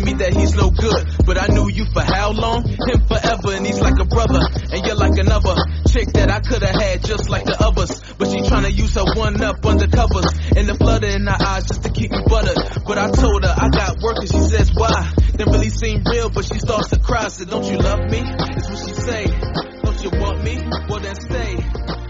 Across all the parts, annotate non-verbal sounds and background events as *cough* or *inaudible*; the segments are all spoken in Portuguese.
telling me that he's no good. But I knew you for how long? Him forever, and he's like a brother. And you're like another chick that I could've had just like the others. But she tryna use her one up under covers. And the flutter in her eyes just to keep me buttered. But I told her I got work and she says why? Didn't really seem real, but she starts to cry. Said, don't you love me? That's what she say. Don't you want me? Well then stay.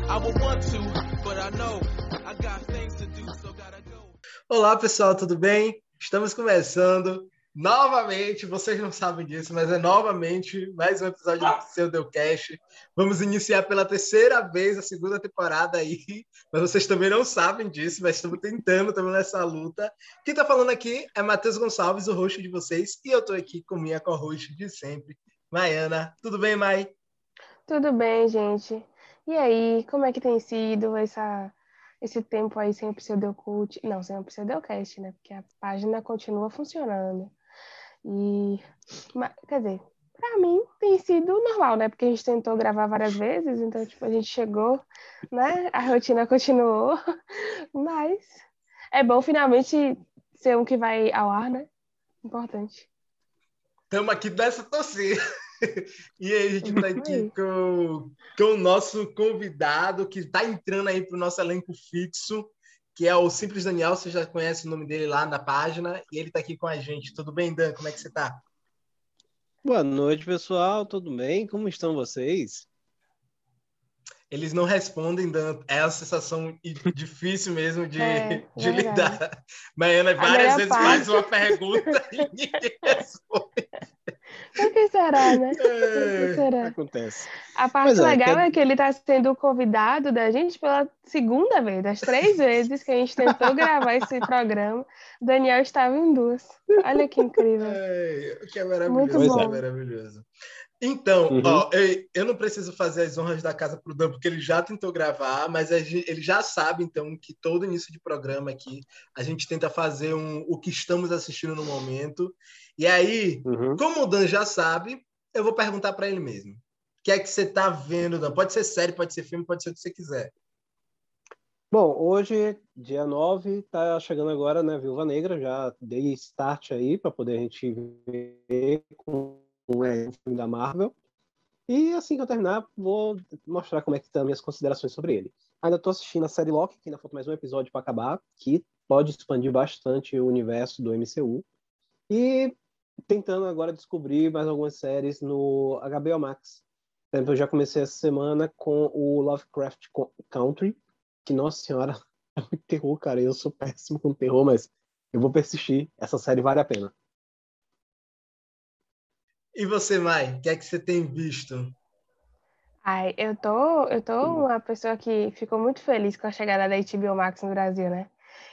I would want to, but I know I got things to do, so gotta go. Olá pessoal, tudo bem? Estamos começando novamente, vocês não sabem disso, mas é novamente mais um episódio do seu Deucast. Vamos iniciar pela terceira vez a segunda temporada aí, mas vocês também não sabem disso, mas estamos tentando, estamos nessa luta. Quem está falando aqui é Matheus Gonçalves, o host de vocês, e eu estou aqui com minha co-host de sempre, Maiana. Tudo bem, Mai? Tudo bem, gente. E aí, como é que tem sido essa esse tempo aí sem o Pseudocult, não, sem o Pseudocast, né? Porque a página continua funcionando. E, mas, quer dizer, pra mim tem sido normal, né? Porque a gente tentou gravar várias vezes, então, tipo, a gente chegou, né? A rotina continuou, *laughs* mas é bom finalmente ser um que vai ao ar, né? Importante. Estamos aqui dessa torcida. *laughs* E aí, a gente está aqui com, com o nosso convidado que está entrando aí para o nosso elenco fixo, que é o Simples Daniel. Você já conhece o nome dele lá na página. E ele está aqui com a gente. Tudo bem, Dan? Como é que você está? Boa noite, pessoal. Tudo bem? Como estão vocês? Eles não respondem, Dan. É uma sensação difícil mesmo de, é, *laughs* de lidar. Maiana várias vezes parte. faz uma pergunta *laughs* e ninguém responde. Por que será, né? *laughs* que será? Acontece. A parte é, legal é que ele está sendo convidado da gente pela segunda vez, das três vezes que a gente tentou gravar esse programa. Daniel estava em duas. Olha que incrível. *laughs* É, que é maravilhoso. Muito bom. É maravilhoso. Então, uhum. ó, eu, eu, não preciso fazer as honras da casa pro Dan, porque ele já tentou gravar, mas ele já sabe, então, que todo início de programa aqui a gente tenta fazer um, o que estamos assistindo no momento. E aí, uhum. como o Dan já sabe, eu vou perguntar para ele mesmo. O que é que você tá vendo, Dan? Pode ser série, pode ser filme, pode ser o que você quiser. Bom, hoje, dia 9, tá chegando agora, né, Viúva Negra, já dei start aí para poder a gente ver com é, um filme da Marvel. E assim que eu terminar, vou mostrar como é que estão minhas considerações sobre ele. Ainda estou assistindo a série Loki, que ainda falta mais um episódio para acabar, que pode expandir bastante o universo do MCU. E tentando agora descobrir mais algumas séries no HBO Max. Por exemplo, eu já comecei essa semana com o Lovecraft Country, que, nossa senhora, *laughs* é muito terror, cara. Eu sou péssimo com terror, mas eu vou persistir. Essa série vale a pena. E você, Mai, o que é que você tem visto? Ai, eu tô, eu tô uma pessoa que ficou muito feliz com a chegada da HBO Max no Brasil, né?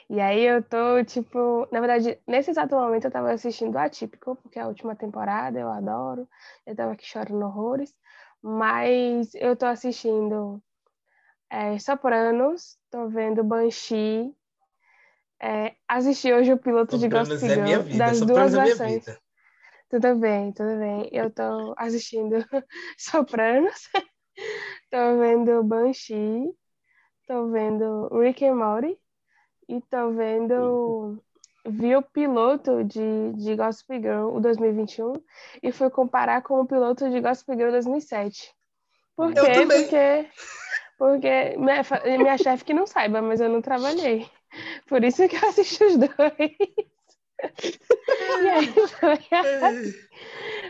E aí eu tô, tipo, na verdade, nesse exato momento eu tava assistindo Atípico, porque é a última temporada, eu adoro. Eu tava aqui chorando horrores. Mas eu tô assistindo é, Sopranos, tô vendo Banshee. É, assisti hoje o piloto Sopranos de Gossip Girl, é vida, das Sopranos duas é versões. Tudo bem, tudo bem. Eu tô assistindo *laughs* Sopranos, *laughs* tô vendo Banshee, tô vendo Rick and Morty e tô vendo vi o piloto de, de Gossip Girl, o 2021, e fui comparar com o piloto de Gossip Girl 2007. Por quê? Porque, porque minha, minha chefe que não saiba, mas eu não trabalhei. Por isso que eu assisti os dois. *laughs* e aí foi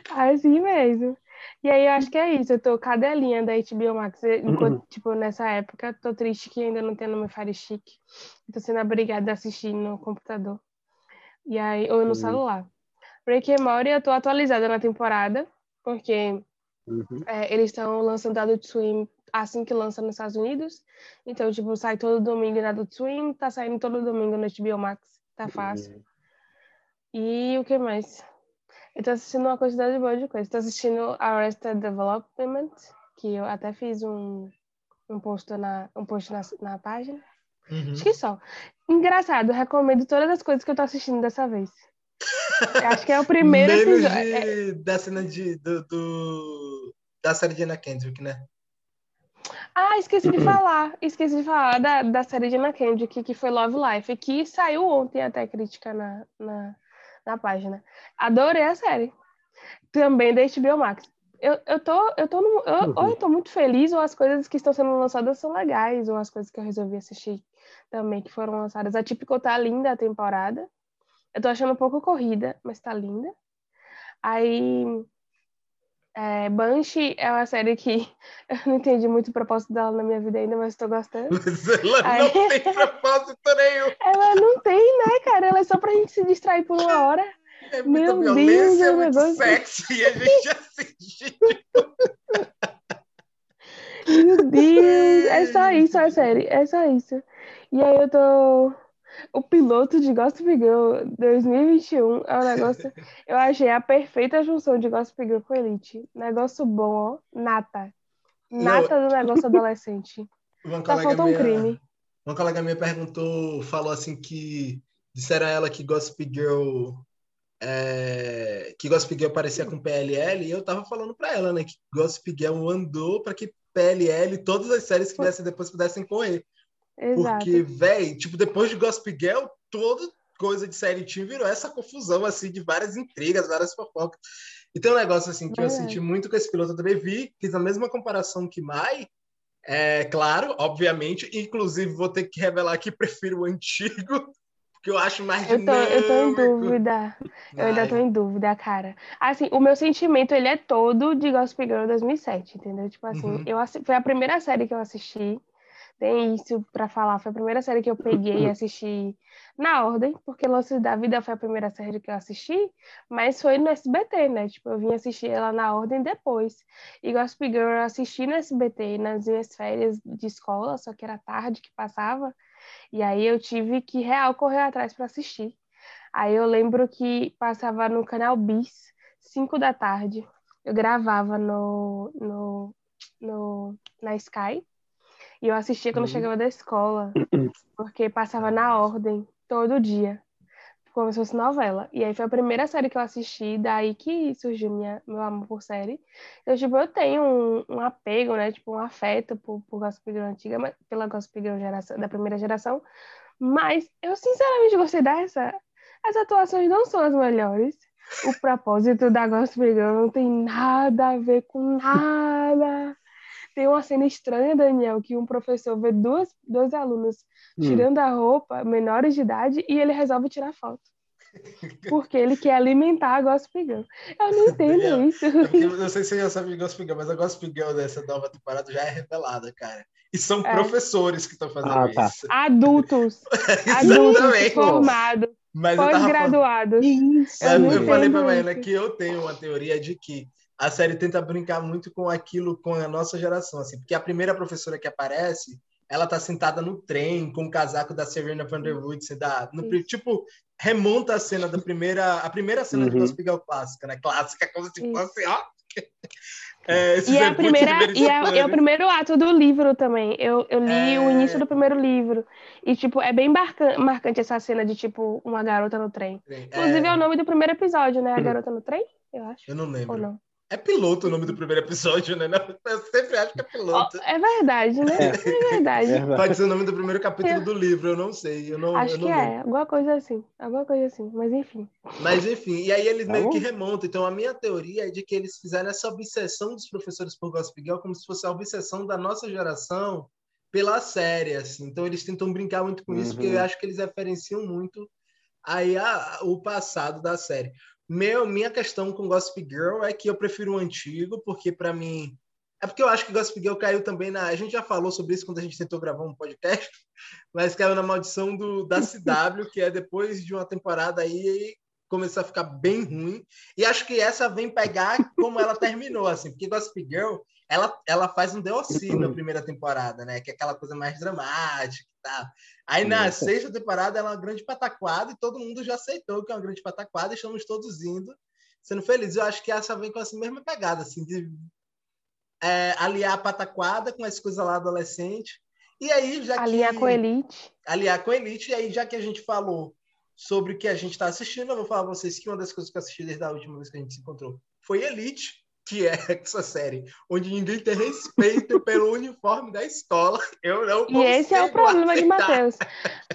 assim mesmo. E aí eu acho que é isso, eu tô cadelinha da HBO Max. Enquanto, uhum. tipo, nessa época, tô triste que ainda não tem no meu Fire Stick. Tô sendo obrigada a assistir no computador. E aí, ou no uhum. celular. Rick and Morty, eu tô atualizada na temporada, porque uhum. é, eles estão lançando Adult Swim assim que lança nos Estados Unidos. Então, tipo, sai todo domingo na Adult Swim, tá saindo todo domingo no HBO Max. Tá fácil. Uhum. E o que mais? Eu tô assistindo uma quantidade boa de coisas. Tô assistindo Arrested Development, que eu até fiz um, um post na, um post na, na página. Uhum. Acho que só. Engraçado, recomendo todas as coisas que eu tô assistindo dessa vez. acho que é o primeiro Menos episódio. De, é... Da cena de, do, do, da série de Anna Kendrick, né? Ah, esqueci de falar. Esqueci de falar da, da série de Anna Kendrick, que foi Love Life, que saiu ontem até crítica na, na na página. Adorei a série. Também da HBO Max. Eu, eu tô, eu tô no, eu, ou eu tô muito feliz, ou as coisas que estão sendo lançadas são legais, ou as coisas que eu resolvi assistir também que foram lançadas. A Típico tá linda a temporada. Eu tô achando um pouco corrida, mas tá linda. Aí é, Banshee é uma série que *laughs* eu não entendi muito o propósito dela na minha vida ainda, mas estou gostando. *laughs* Mas ela Aí... não tem propósito nenhum. *laughs* Ela não tem, né, cara? Ela é só pra gente se distrair por uma hora. É muita Meu violência, Deus, é, é muito negócio... sexo e a gente assiste. Meu Deus, é só isso a série, é só isso. E aí eu tô o piloto de Gossip Girl 2021 é um negócio. *laughs* eu achei a perfeita junção de Gossip Girl com Elite. Negócio bom, ó. Nata. Nata Não. do negócio adolescente. Uma tá falta um crime. Uma colega minha perguntou, falou assim que disseram a ela que Gossip Girl é, que Gossip Girl parecia com PLL e eu tava falando para ela, né, que Gossip Girl andou para que PLL todas as séries que viessem depois pudessem correr. Exato. Porque, velho, tipo, depois de Gossip Girl, toda coisa de série Team virou essa confusão, assim, de várias intrigas, várias fofocas. E tem um negócio, assim, que é. eu senti muito com esse piloto, eu também vi, fiz a mesma comparação que Mai, é claro, obviamente, inclusive vou ter que revelar que prefiro o antigo, *laughs* porque eu acho mais eu tô, eu tô em dúvida. Eu ainda tô em dúvida, cara. Assim, o meu sentimento, ele é todo de Gossip Girl 2007, entendeu? Tipo assim, uhum. eu, foi a primeira série que eu assisti tem isso para falar. Foi a primeira série que eu peguei e *clears throat* assisti na ordem, porque Lances da Vida foi a primeira série que eu assisti, mas foi no SBT, né? Tipo, eu vim assistir ela na ordem depois. E Gossip Girl eu assisti no SBT nas minhas férias de escola, só que era tarde que passava, e aí eu tive que real correr atrás para assistir. Aí eu lembro que passava no canal Bis, 5 da tarde. Eu gravava no, no, no, na Sky e eu assistia quando uhum. chegava da escola, porque passava na ordem todo dia, como se fosse novela. E aí foi a primeira série que eu assisti, daí que surgiu minha, meu amor por série. Então, tipo, eu tenho um, um apego, né? Tipo, um afeto por, por Gossip Girl antiga, mas, pela Gossip Girl geração, da primeira geração. Mas eu sinceramente gostei dessa. As atuações não são as melhores. O propósito da Gossip Girl não tem nada a ver com nada. Tem uma cena estranha, Daniel, que um professor vê duas, dois alunos hum. tirando a roupa, menores de idade, e ele resolve tirar foto. *laughs* Porque ele quer alimentar a Gospel Girl. Eu não entendo Daniel, isso. Eu não sei se você já sabe de Girl, mas a Gospel Girl dessa nova temporada já é revelada, cara. E são é. professores que estão fazendo ah, tá. isso. Adultos. *laughs* adultos formados. Pós-graduados. Eu, eu, falei pra Maína que eu tenho uma teoria de que a série tenta brincar muito com aquilo, com a nossa geração, assim, porque a primeira professora que aparece, ela tá sentada no trem com o casaco da Serena Van der Wood, da, no, tipo, remonta a cena da primeira, a primeira cena uhum. de Hospital clássica, né? Clássica, como se fosse, ó. *laughs* É, e, é a primeira, e é, é, o primeiro ato do livro também. Eu, eu li é... o início do primeiro livro. E, tipo, é bem marcante essa cena de, tipo, uma garota no trem. Inclusive, é, é o nome do primeiro episódio, né? A garota no trem, eu acho. Eu não lembro. Ou não? É piloto o nome do primeiro episódio, né? Eu sempre acho que é piloto. É verdade, né? É, é verdade. É Pode ser o nome do primeiro capítulo do livro, eu não sei. Eu não, acho eu não que lembro. é, alguma coisa assim. Alguma coisa assim, mas enfim. Mas enfim, e aí eles tá meio bom? que remontam. Então a minha teoria é de que eles fizeram essa obsessão dos professores por Gossip Girl como se fosse a obsessão da nossa geração pela série, assim. Então eles tentam brincar muito com isso, porque eu uhum. acho que eles referenciam muito aí a, o passado da série. Meu, minha questão com Gossip Girl é que eu prefiro o antigo, porque para mim. É porque eu acho que Gossip Girl caiu também na. A gente já falou sobre isso quando a gente tentou gravar um podcast, *laughs* mas caiu na maldição do, da CW, que é depois de uma temporada aí começou a ficar bem ruim. E acho que essa vem pegar como ela terminou, assim, porque Gossip Girl ela, ela faz um DLC na primeira temporada, né? Que é aquela coisa mais dramática e tal. Aí na sexta temporada ela é uma grande pataquada e todo mundo já aceitou que é uma grande pataquada e estamos todos indo, sendo felizes. Eu acho que essa vem com essa mesma pegada, assim, de é, aliar a pataquada com as coisas lá adolescente. E aí, já aliar que... com a Elite. Aliar com a Elite. E aí, já que a gente falou sobre o que a gente está assistindo, eu vou falar para vocês que uma das coisas que eu assisti desde a última vez que a gente se encontrou foi Elite que é essa série, onde ninguém tem respeito pelo uniforme da escola. Eu não E esse é o problema de aceitar. Matheus.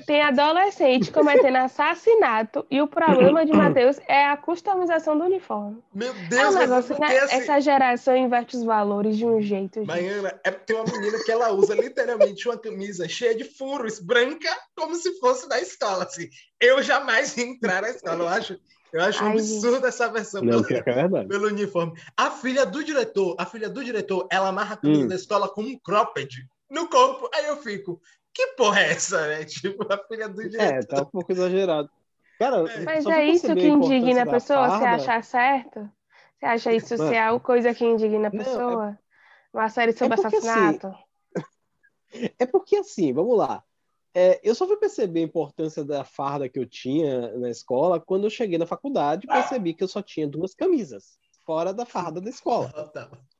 Tem adolescente cometendo assassinato e o problema de Matheus é a customização do uniforme. Meu É um Deus, mas negócio, porque né? assim, Essa geração inverte os valores de um jeito. gente. Baiana, é porque tem uma menina que ela usa literalmente uma camisa cheia de furos, branca, como se fosse da escola. Assim. Eu jamais ia entrar na escola. Eu acho, eu acho um Ai, absurdo essa versão Não, pelo, é verdade. pelo uniforme. A filha do diretor, a filha do diretor, ela amarra a camisa Hum. da escola com um cropped no corpo. Aí eu fico, que porra é essa, né? *laughs* Tipo, a filha do diretor. É, tá um pouco exagerado. Cara, Mas só é isso que indigna a pessoa, você farda- achar certo? Você acha isso Mano. ser a coisa que indigna a Não, é- pessoa? Uma série sobre porque, assim, assassinato? *laughs* É porque assim, vamos lá. É, eu só fui perceber a importância da farda que eu tinha na escola quando eu cheguei na faculdade e percebi que eu só tinha duas camisas, fora da farda da escola. *laughs*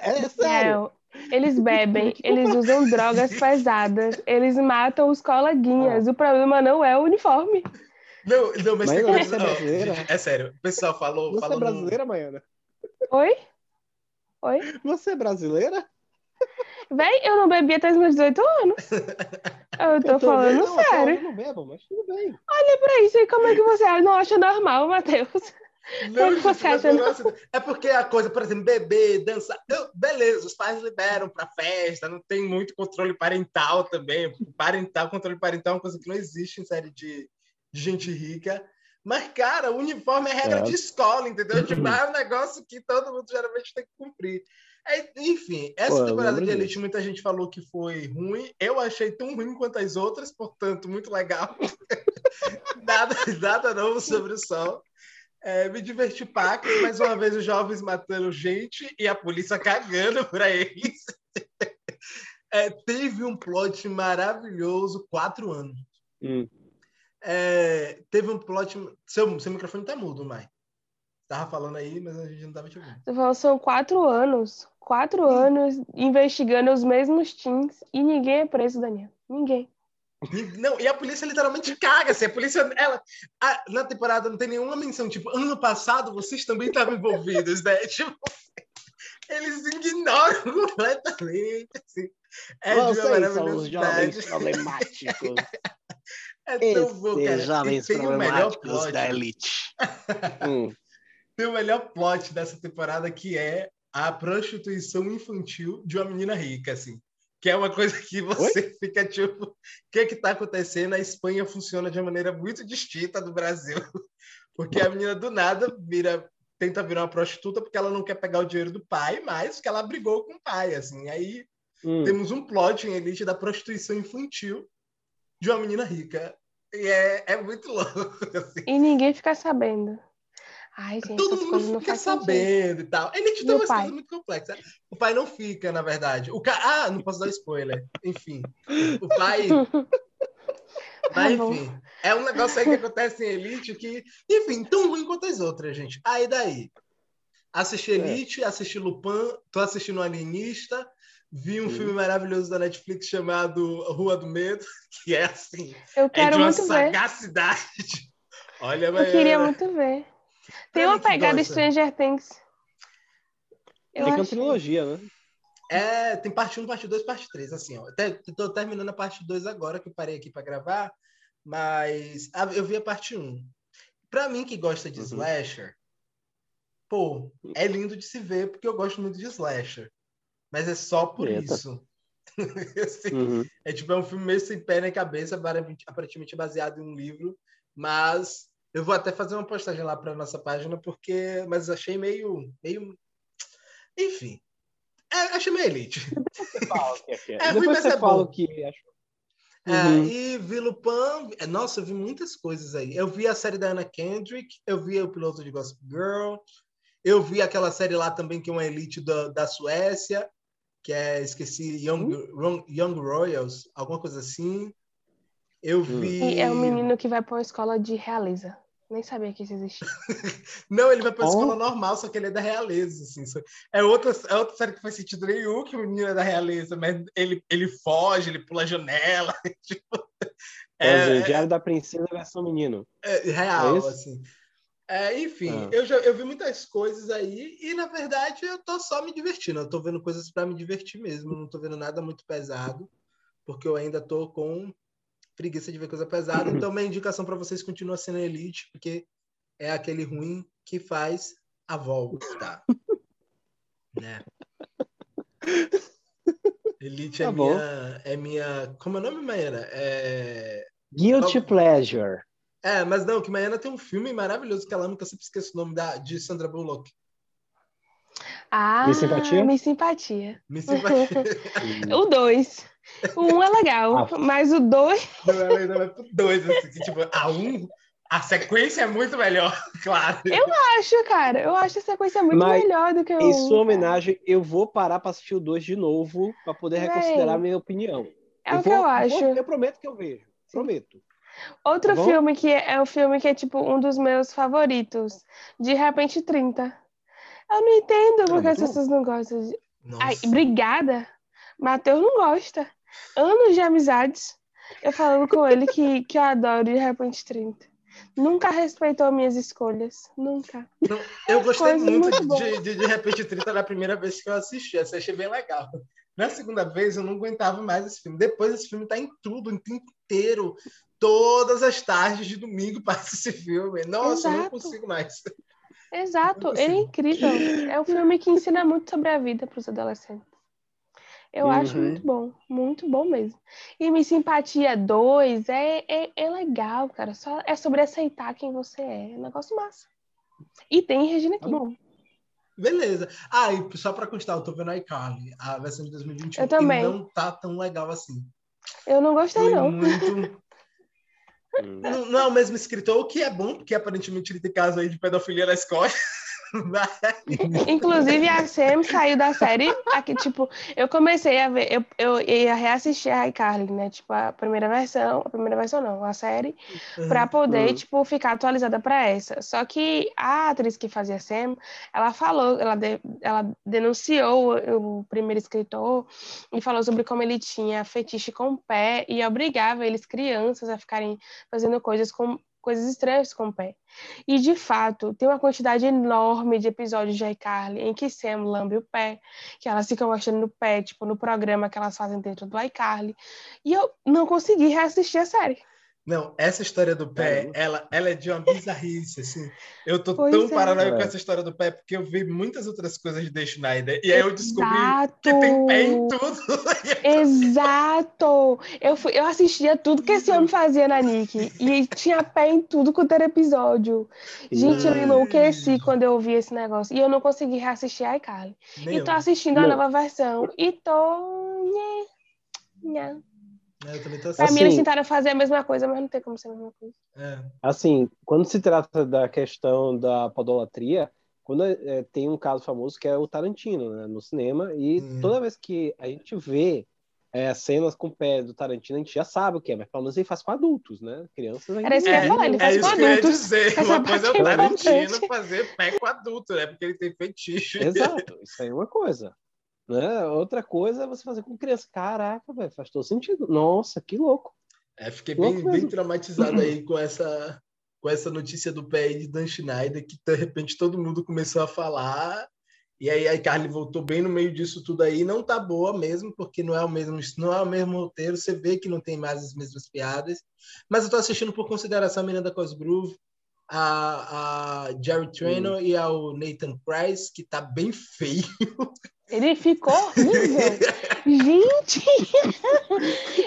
É, é sério. Não, eles bebem, *laughs* eles usam drogas pesadas, eles matam os coleguinhas. O problema não é o uniforme. Não, não, mas, Mas tem você é ó, brasileira? gente, é sério, o pessoal falou. Você falou é no- brasileira, Maiana? Oi? Oi? Você é brasileira? Véi, eu não bebi até os meus 18 anos. *laughs* Eu tô Eu falando não, sério. eu não bebo, mas tudo bem. Pra isso, e como é que você não acha normal, Matheus? Não, você acha, gosto- É porque a coisa, por exemplo, beber, dançar. eu- beleza, os pais liberam pra festa, não tem muito controle parental também. Parental, controle parental é uma coisa que não existe em série de, de gente rica. Mas, cara, o uniforme é regra É. de escola, entendeu? Tipo, *laughs* é um negócio que todo mundo geralmente tem que cumprir. É, enfim, essa Pô, temporada de. Elite, muita gente falou que foi ruim. Eu achei tão ruim quanto as outras, portanto, muito legal. *laughs* nada, nada novo sobre o sol. É, me diverti paca, mais uma vez os jovens matando gente e a polícia cagando para eles. *laughs* É, teve um plot maravilhoso, quatro anos. Hum. É, teve um plot. Seu, seu microfone tá mudo, Mai. Tava falando aí, mas a gente não tava te ouvindo. Você falou, são quatro anos. Quatro anos investigando os mesmos teens e ninguém é preso, Daniel. Ninguém. E- Não, e a polícia literalmente caga. Assim, a polícia, ela, a- na temporada não tem nenhuma menção. Tipo, ano passado vocês também estavam envolvidos, né? *laughs* Tipo, eles ignoram completamente. Assim. É de uma Vocês são os jovens *laughs* problemáticos. É tão bom, cara. Jovens E tem o melhor problemáticos da elite. *laughs* Hum. Tem o melhor plot dessa temporada que é a prostituição infantil de uma menina rica, assim. Que é uma coisa que você *laughs* fica tipo, o que é que tá acontecendo? A Espanha funciona de uma maneira muito distinta do Brasil. *laughs* Porque a menina do nada vira tenta virar uma prostituta porque ela não quer pegar o dinheiro do pai, mas porque ela brigou com o pai, assim. Aí Hum. temos um plot em Elite da prostituição infantil de uma menina rica. E é, é muito *laughs* louco, assim. E ninguém fica sabendo. Ai, gente, Todo mundo fica fazem sentido. sabendo e tal. Elite E tem o umas pai? muito complexas. O pai não fica, na verdade. O ca... Ah, não posso dar spoiler. Enfim. O pai. *laughs* Mas, enfim. É um negócio aí que acontece em Elite que, enfim, tão ruim quanto as outras, gente. Aí daí. Assisti Elite, assisti Lupin, tô assistindo Alienista, vi um Sim. filme maravilhoso da Netflix chamado Rua do Medo, *laughs* que é assim, Eu é quero de uma muito ver. sagacidade. *laughs* Olha, Eu queria muito ver. Tem uma pegada. Stranger Things. Eu Tem que é uma trilogia, né? É, tem parte 1, parte 2, parte 3, assim, ó. Tô terminando a parte 2 agora, que eu parei aqui para gravar, mas ah, eu vi a parte 1. Pra mim que gosta de Uhum. slasher, pô, é lindo de se ver, porque eu gosto muito de slasher. Mas é só por Eita. isso. *laughs* Assim, Uhum. é tipo, é um filme meio sem pé nem cabeça, aparentemente- aparentemente baseado em um livro, mas eu vou até fazer uma postagem lá para nossa página, porque, mas achei meio, meio, enfim, é, achei meio elite. Você fala o que é é. É ruim, mas é fala bom. o que achou. É, Uhum. e vi Lupin, é, nossa, eu vi muitas coisas aí. Eu vi a série da Anna Kendrick, eu vi o piloto de Gossip Girl, eu vi aquela série lá também que é uma elite da, da Suécia, que é, esqueci, Young, Ro- Young Royals, alguma coisa assim. Eu vi. E é um menino que vai pra uma escola de realeza. Nem sabia que isso existia. *laughs* Não, ele vai pra Oh. escola normal, só que ele é da realeza, assim. É outra, é outra série que faz sentido nenhum que o menino é da realeza, mas ele, ele foge, ele pula a janela. *laughs* tipo, É, é, o Diário da Princesa versão menino. é real, É assim. É, enfim, ah. eu, já, eu vi muitas coisas aí e, na verdade, eu tô só me divertindo. Eu tô vendo coisas para me divertir mesmo. Não tô vendo nada muito pesado, porque eu ainda tô com preguiça de ver coisa pesada. Então, *clears throat* minha indicação para vocês continua sendo Elite, porque é aquele ruim que faz a volta. *laughs* né? Elite tá é, minha, é minha. Como é o nome, Maíra? É... Guilty Pleasure. É, mas não, que Maiana tem um filme maravilhoso que ela nunca sempre esquece o nome da, de Sandra Bullock. Ah, Me Simpatia? Me Simpatia. Me Simpatia. *laughs* o dois. O um é legal, ah. mas o dois... *laughs* Não, vai pro dois, assim, que, tipo, a um... A sequência é muito melhor, *laughs* claro. Eu acho, cara. Eu acho a sequência muito Mas, melhor do que o. Em sua homenagem, eu vou parar para assistir o 2 de novo para poder reconsiderar a minha opinião. É eu o vou, que eu acho. Vou, eu prometo que eu vejo. Prometo. Outro tá filme que é, é o filme que é tipo um dos meus favoritos, De Repente 30. Eu não entendo porque as pessoas não gostam de. Nossa. Ai, obrigada. Matheus não gosta. Anos de amizades. Eu falando com ele que, que eu adoro De Repente 30. Nunca respeitou minhas escolhas. Nunca. Não, eu gostei muito, muito de, de, de Repente 30 na primeira vez que eu assisti. Eu achei bem legal. Na segunda vez eu não aguentava mais esse filme. Depois esse filme tá em tudo, em tempo inteiro todas as tardes de domingo *laughs* passa esse filme. Nossa, Exato. eu não consigo mais. Exato, ele é incrível. É um filme que ensina muito sobre a vida para os adolescentes. Eu uhum. acho muito bom, muito bom mesmo. E Me Simpatia 2 é, é, é, legal, cara. Só é sobre aceitar quem você é. É um negócio massa. E tem Regina King. Tá bom. Beleza. Ah, e só para constar, eu tô vendo a iCarly, a versão de 2021. Eu também. não tá tão legal assim. Eu não gostei, Foi não. Muito não, não, é o mesmo escritor, o que é bom, porque aparentemente ele tem caso aí de pedofilia na escola. *laughs* Inclusive, a Sam saiu da série. Aqui, tipo, eu comecei a ver, eu, eu ia reassistir a iCarly, né? Tipo, a primeira versão, a primeira versão não, a série, pra poder, tipo, ficar atualizada pra essa. Só que a atriz que fazia Sam, ela falou, ela, de, ela denunciou o, o primeiro escritor e falou sobre como ele tinha fetiche com o pé e obrigava eles, crianças, a ficarem fazendo coisas com coisas estranhas com o pé. E, de fato, tem uma quantidade enorme de episódios de iCarly em que Sam lambe o pé, que elas ficam mostrando no pé, tipo, no programa que elas fazem dentro do iCarly. E eu não consegui reassistir a série. Não, essa história do pé, ela, ela é de uma bizarrice, assim. Eu tô pois tão é. paranoico com essa história do pé, porque eu vi muitas outras coisas de The Schneider, e aí eu descobri Exato. que tem pé em tudo. *laughs* Exato! Eu, fui, eu assistia tudo que esse homem fazia na Nick, e tinha pé em tudo quanto era episódio. Gente, eu enlouqueci quando eu ouvi esse negócio, e eu não consegui reassistir a iCarly. E tô assistindo a nova versão, e tô... Nha, nha. É, eu também tô assim. Pra mim, eles tentaram fazer a mesma coisa, mas não tem como ser a mesma coisa. É. Assim, quando se trata da questão da podolatria, quando é, tem um caso famoso que é o Tarantino, né, no cinema, e hum. toda vez que a gente vê é, cenas com o pé do Tarantino, a gente já sabe o que é, mas pelo menos ele faz com adultos, né? Crianças ainda. Era isso que eu ia falar, ele faz é com adultos. Que eu ia dizer. Uma coisa é o Tarantino fazer pé com adulto, né? Porque ele tem fetiche. Exato, isso aí é uma coisa. Né? Outra coisa é você fazer com criança. Caraca, velho, faz todo sentido. Nossa, que louco. É, fiquei bem, bem traumatizado aí *clears throat* com essa, com essa notícia do pé de Dan Schneider, que de repente todo mundo começou a falar. E aí a Carly voltou bem no meio disso tudo aí. Não tá boa mesmo, porque não é o mesmo, não é o mesmo roteiro. Você vê que não tem mais as mesmas piadas. Mas eu tô assistindo por consideração a menina da Cosgrove, a, a Jerry Traynor hum. e ao Nathan Price, que tá bem feio. *laughs* Ele ficou horrível. Gente,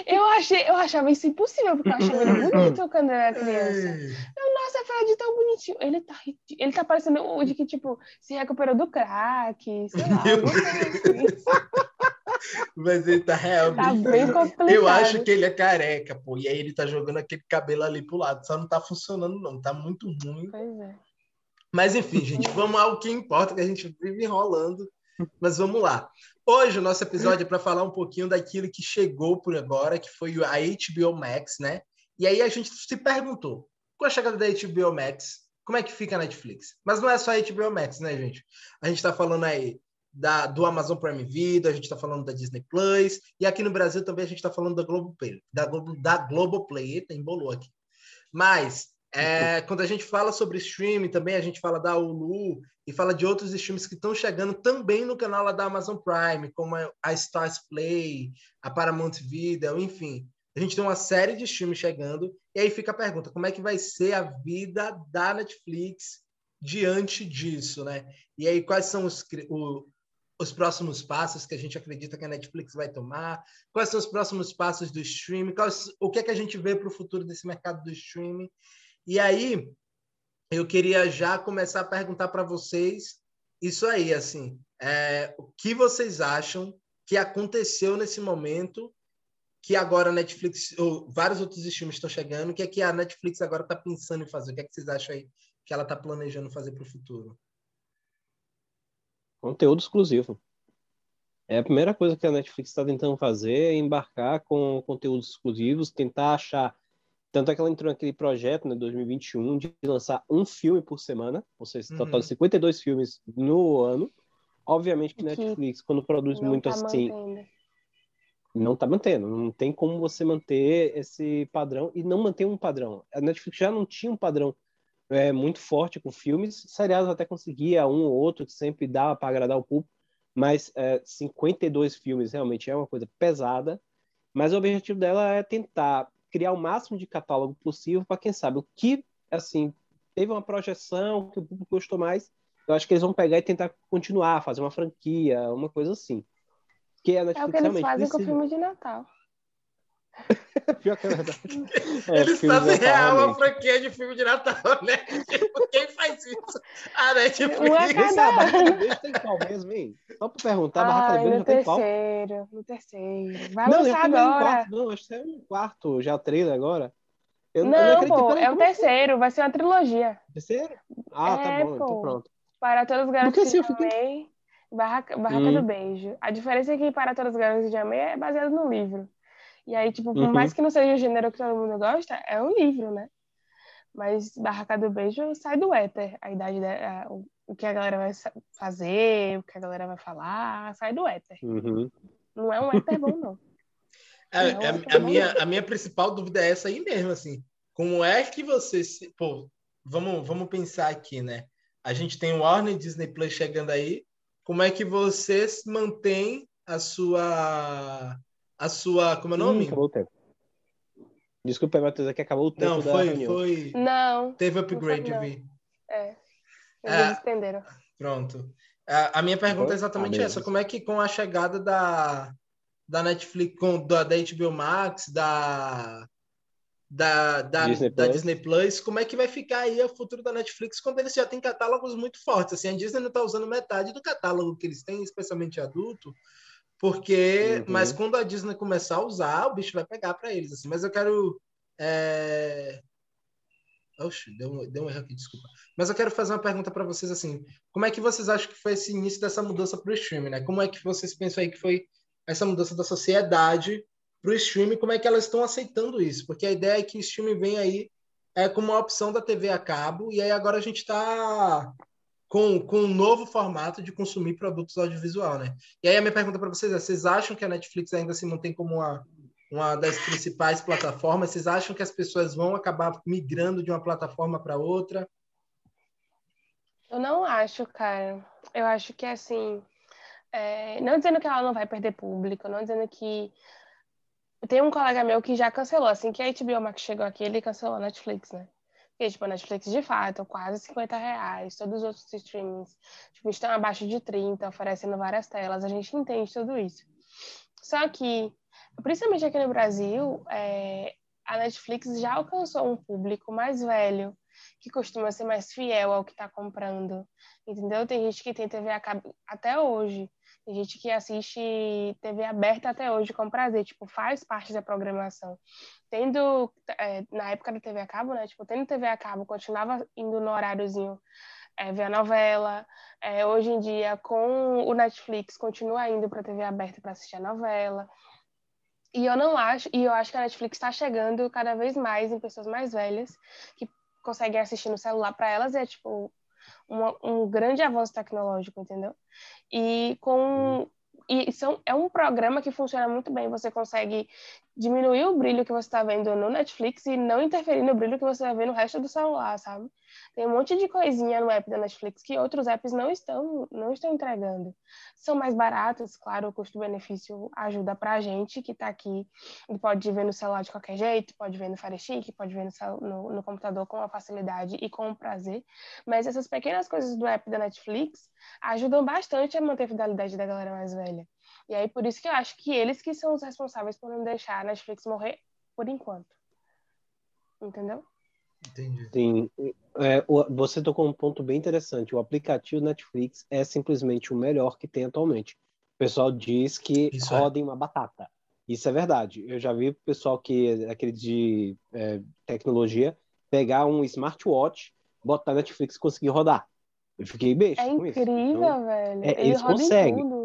eu achei, eu achava isso impossível, porque eu achava ele bonito quando eu era criança. Eu, nossa, Fred, tão bonitinho. Ele tá, ele tá parecendo o de que, tipo, se recuperou do crack, sei lá. Assim. Mas ele tá realmente. Tá bem complicado. Eu acho que ele é careca, pô. E aí ele tá jogando aquele cabelo ali pro lado. Só não tá funcionando, não. Tá muito ruim. Pois é. Mas enfim, gente, vamos ao que importa, que a gente vive enrolando mas vamos lá. Hoje o nosso episódio é para falar um pouquinho daquilo que chegou por agora, que foi a HBO Max, né? E aí a gente se perguntou, com a chegada da HBO Max, como é que fica a Netflix? Mas não é só a HBO Max, né, gente? A gente está falando aí da, do Amazon Prime Video, a gente está falando da Disney Plus, e aqui no Brasil também a gente está falando da Globoplay, da, Globo, da Globoplay, eita, embolou aqui. Mas É, quando a gente fala sobre streaming também, a gente fala da Hulu e fala de outros streams que estão chegando também no canal da Amazon Prime, como a Stars Play, a Paramount Video, enfim. A gente tem uma série de streams chegando e aí fica a pergunta, como é que vai ser a vida da Netflix diante disso, né? E aí quais são os, o, os próximos passos que a gente acredita que a Netflix vai tomar? Quais são os próximos passos do streaming? Quais, o que é que a gente vê para o futuro desse mercado do streaming? E aí, eu queria já começar a perguntar para vocês isso aí, assim, é, o que vocês acham que aconteceu nesse momento que agora a Netflix, ou vários outros streams estão chegando, o que é que a Netflix agora está pensando em fazer? O que é que vocês acham aí que ela está planejando fazer para o futuro? Conteúdo exclusivo. É a primeira coisa que a Netflix está tentando fazer é embarcar com conteúdos exclusivos, tentar achar tanto é que ela entrou naquele projeto, né, 2021, de lançar um filme por semana, ou seja, uhum. total de 52 filmes no ano. Obviamente que, que Netflix, quando produz muito tá assim, mantendo. não está mantendo. Não tem como você manter esse padrão e não manter um padrão. A Netflix já não tinha um padrão é, muito forte com filmes. Seriados até conseguia um ou outro que sempre dava para agradar o público, mas é, 52 filmes realmente é uma coisa pesada. Mas o objetivo dela é tentar criar o máximo de catálogo possível para quem sabe o que assim teve uma projeção que o público gostou mais eu acho que eles vão pegar e tentar continuar fazer uma franquia uma coisa assim. Que a Netflix é o que eles fazem precisa... com o filme de Natal Pior que é verdade. É, Eles fazem real uma franquia de filme de Natal, né? Tipo, quem faz isso? A Netflix. Uma cada... tem qual mesmo, hein? Só pra perguntar, a Barraca do Beijo já tem qual? No terceiro, no terceiro. Vai não, lançar agora. Quarto, não, acho que é no quarto, já trailer agora. Eu, não, eu não pô, é o terceiro, vai ser uma trilogia. Terceiro? Ah, tá é, tá bom, pô, então pronto. Para todos os garotos que assim, eu fiquei... Barraca, Barraca hum. do Beijo. A diferença é que Para Todos os Garotos de Amei é baseado no livro. E aí, tipo, por uhum. mais que não seja o gênero que todo mundo gosta, é um livro, né? Mas Barraca do Beijo sai do éter. A idade, da, a, o, o que a galera vai fazer, o que a galera vai falar, sai do éter. Uhum. Não é um éter bom, não. É, é, é a, minha, a minha principal dúvida é essa aí mesmo, assim. Como é que você se... Pô, vamos, vamos pensar aqui, né? A gente tem o Warner Disney Plus chegando aí. Como é que você mantém a sua a sua. Como é o nome? Ih, acabou o tempo. Desculpa, Matheus, é que acabou o tempo não, da foi, reunião. Foi... Não. Teve upgrade, eu vi. É. Eles é, estenderam. Pronto. A, a minha pergunta é exatamente ah, essa. Como é que com a chegada da, da Netflix, com, da, da HBO Max, da, da, da, Disney, da Plus. Disney Plus, como é que vai ficar aí o futuro da Netflix quando eles já têm catálogos muito fortes? Assim, a Disney não está usando metade do catálogo que eles têm, especialmente adulto, porque, uhum. mas quando a Disney começar a usar, o bicho vai pegar para eles. Assim. Mas eu quero. É... Oxe, deu, deu um erro aqui, desculpa. Mas eu quero fazer uma pergunta para vocês assim: como é que vocês acham que foi esse início dessa mudança para o streaming? Né? Como é que vocês pensam aí que foi essa mudança da sociedade para o streaming? Como é que elas estão aceitando isso? Porque a ideia é que o streaming vem aí é, como uma opção da TV a cabo, e aí agora a gente está com, com um novo formato de consumir produtos audiovisual, né? E aí a minha pergunta para vocês é: vocês acham que a Netflix ainda se mantém como uma, uma das principais plataformas? Vocês acham que as pessoas vão acabar migrando de uma plataforma para outra? Eu não acho, cara. Eu acho que assim, é... não dizendo que ela não vai perder público, não dizendo que tem um colega meu que já cancelou, assim que a HBO Max chegou aqui, ele cancelou a Netflix, né? Porque, tipo, a Netflix, de fato, quase 50 reais. Todos os outros streamings, tipo, estão abaixo de 30, oferecendo várias telas. A gente entende tudo isso. Só que, principalmente aqui no Brasil, é, a Netflix já alcançou um público mais velho, que costuma ser mais fiel ao que está comprando. Entendeu? Tem gente que tem TV a cabo até hoje. Tem gente que assiste TV aberta até hoje com prazer, tipo, faz parte da programação. Tendo, é, na época da TV a cabo, né, tipo, tendo TV a cabo, continuava indo no horáriozinho é, ver a novela. É, hoje em dia, com o Netflix, continua indo para TV aberta para assistir a novela. E eu não acho, e eu acho que a Netflix está chegando cada vez mais em pessoas mais velhas que conseguem assistir no celular para elas é tipo uma, um grande avanço tecnológico, entendeu? E com e são, é um programa que funciona muito bem. Você consegue diminuir o brilho que você está vendo no Netflix e não interferir no brilho que você vai ver no resto do celular, sabe? Tem um monte de coisinha no app da Netflix que outros apps não estão, não estão entregando. São mais baratos, claro, o custo-benefício ajuda pra gente que está aqui e pode ver no celular de qualquer jeito, pode ver no Fire Stick, pode ver no, no, no computador com a facilidade e com prazer. Mas essas pequenas coisas do app da Netflix ajudam bastante a manter a fidelidade da galera mais velha. E aí, por isso que eu acho que eles que são os responsáveis por não deixar a Netflix morrer por enquanto. Entendeu? Entendi. Sim. É, você tocou um ponto bem interessante. O aplicativo Netflix é simplesmente o melhor que tem atualmente. O pessoal diz que Isso roda é. uma batata. Isso é verdade. Eu já vi o pessoal que aquele de é, tecnologia pegar um smartwatch, botar Netflix e conseguir rodar. Eu fiquei beijo. É incrível, então, velho. É, eles conseguem.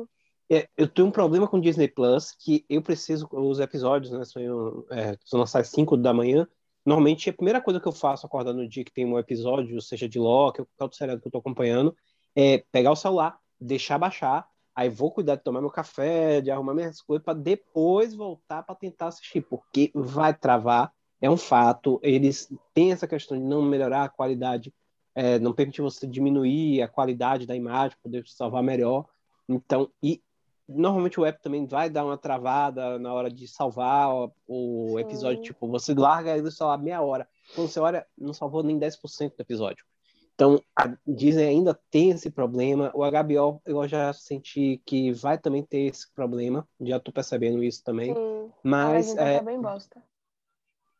É, eu tenho um problema com Disney Plus que eu preciso, os episódios, né, são, é, são às 5 da manhã. Normalmente, a primeira coisa que eu faço acordando no dia que tem um episódio, seja de Loki ou qualquer outro seriado que eu tô acompanhando, é pegar o celular, deixar baixar, aí vou cuidar de tomar meu café, de arrumar minhas coisas, para depois voltar para tentar assistir, porque vai travar, é um fato. Eles têm essa questão de não melhorar a qualidade, é, não permitir você diminuir a qualidade da imagem, poder salvar melhor. Então, e normalmente o app também vai dar uma travada na hora de salvar o, episódio. Sim. Tipo, você larga ele só meia hora. Quando você olha, não salvou nem 10% do episódio. Então, a Disney ainda tem esse problema. O HBO, eu já senti que vai também ter esse problema. Já tô percebendo isso também. Sim. Mas. É, tá bem bosta.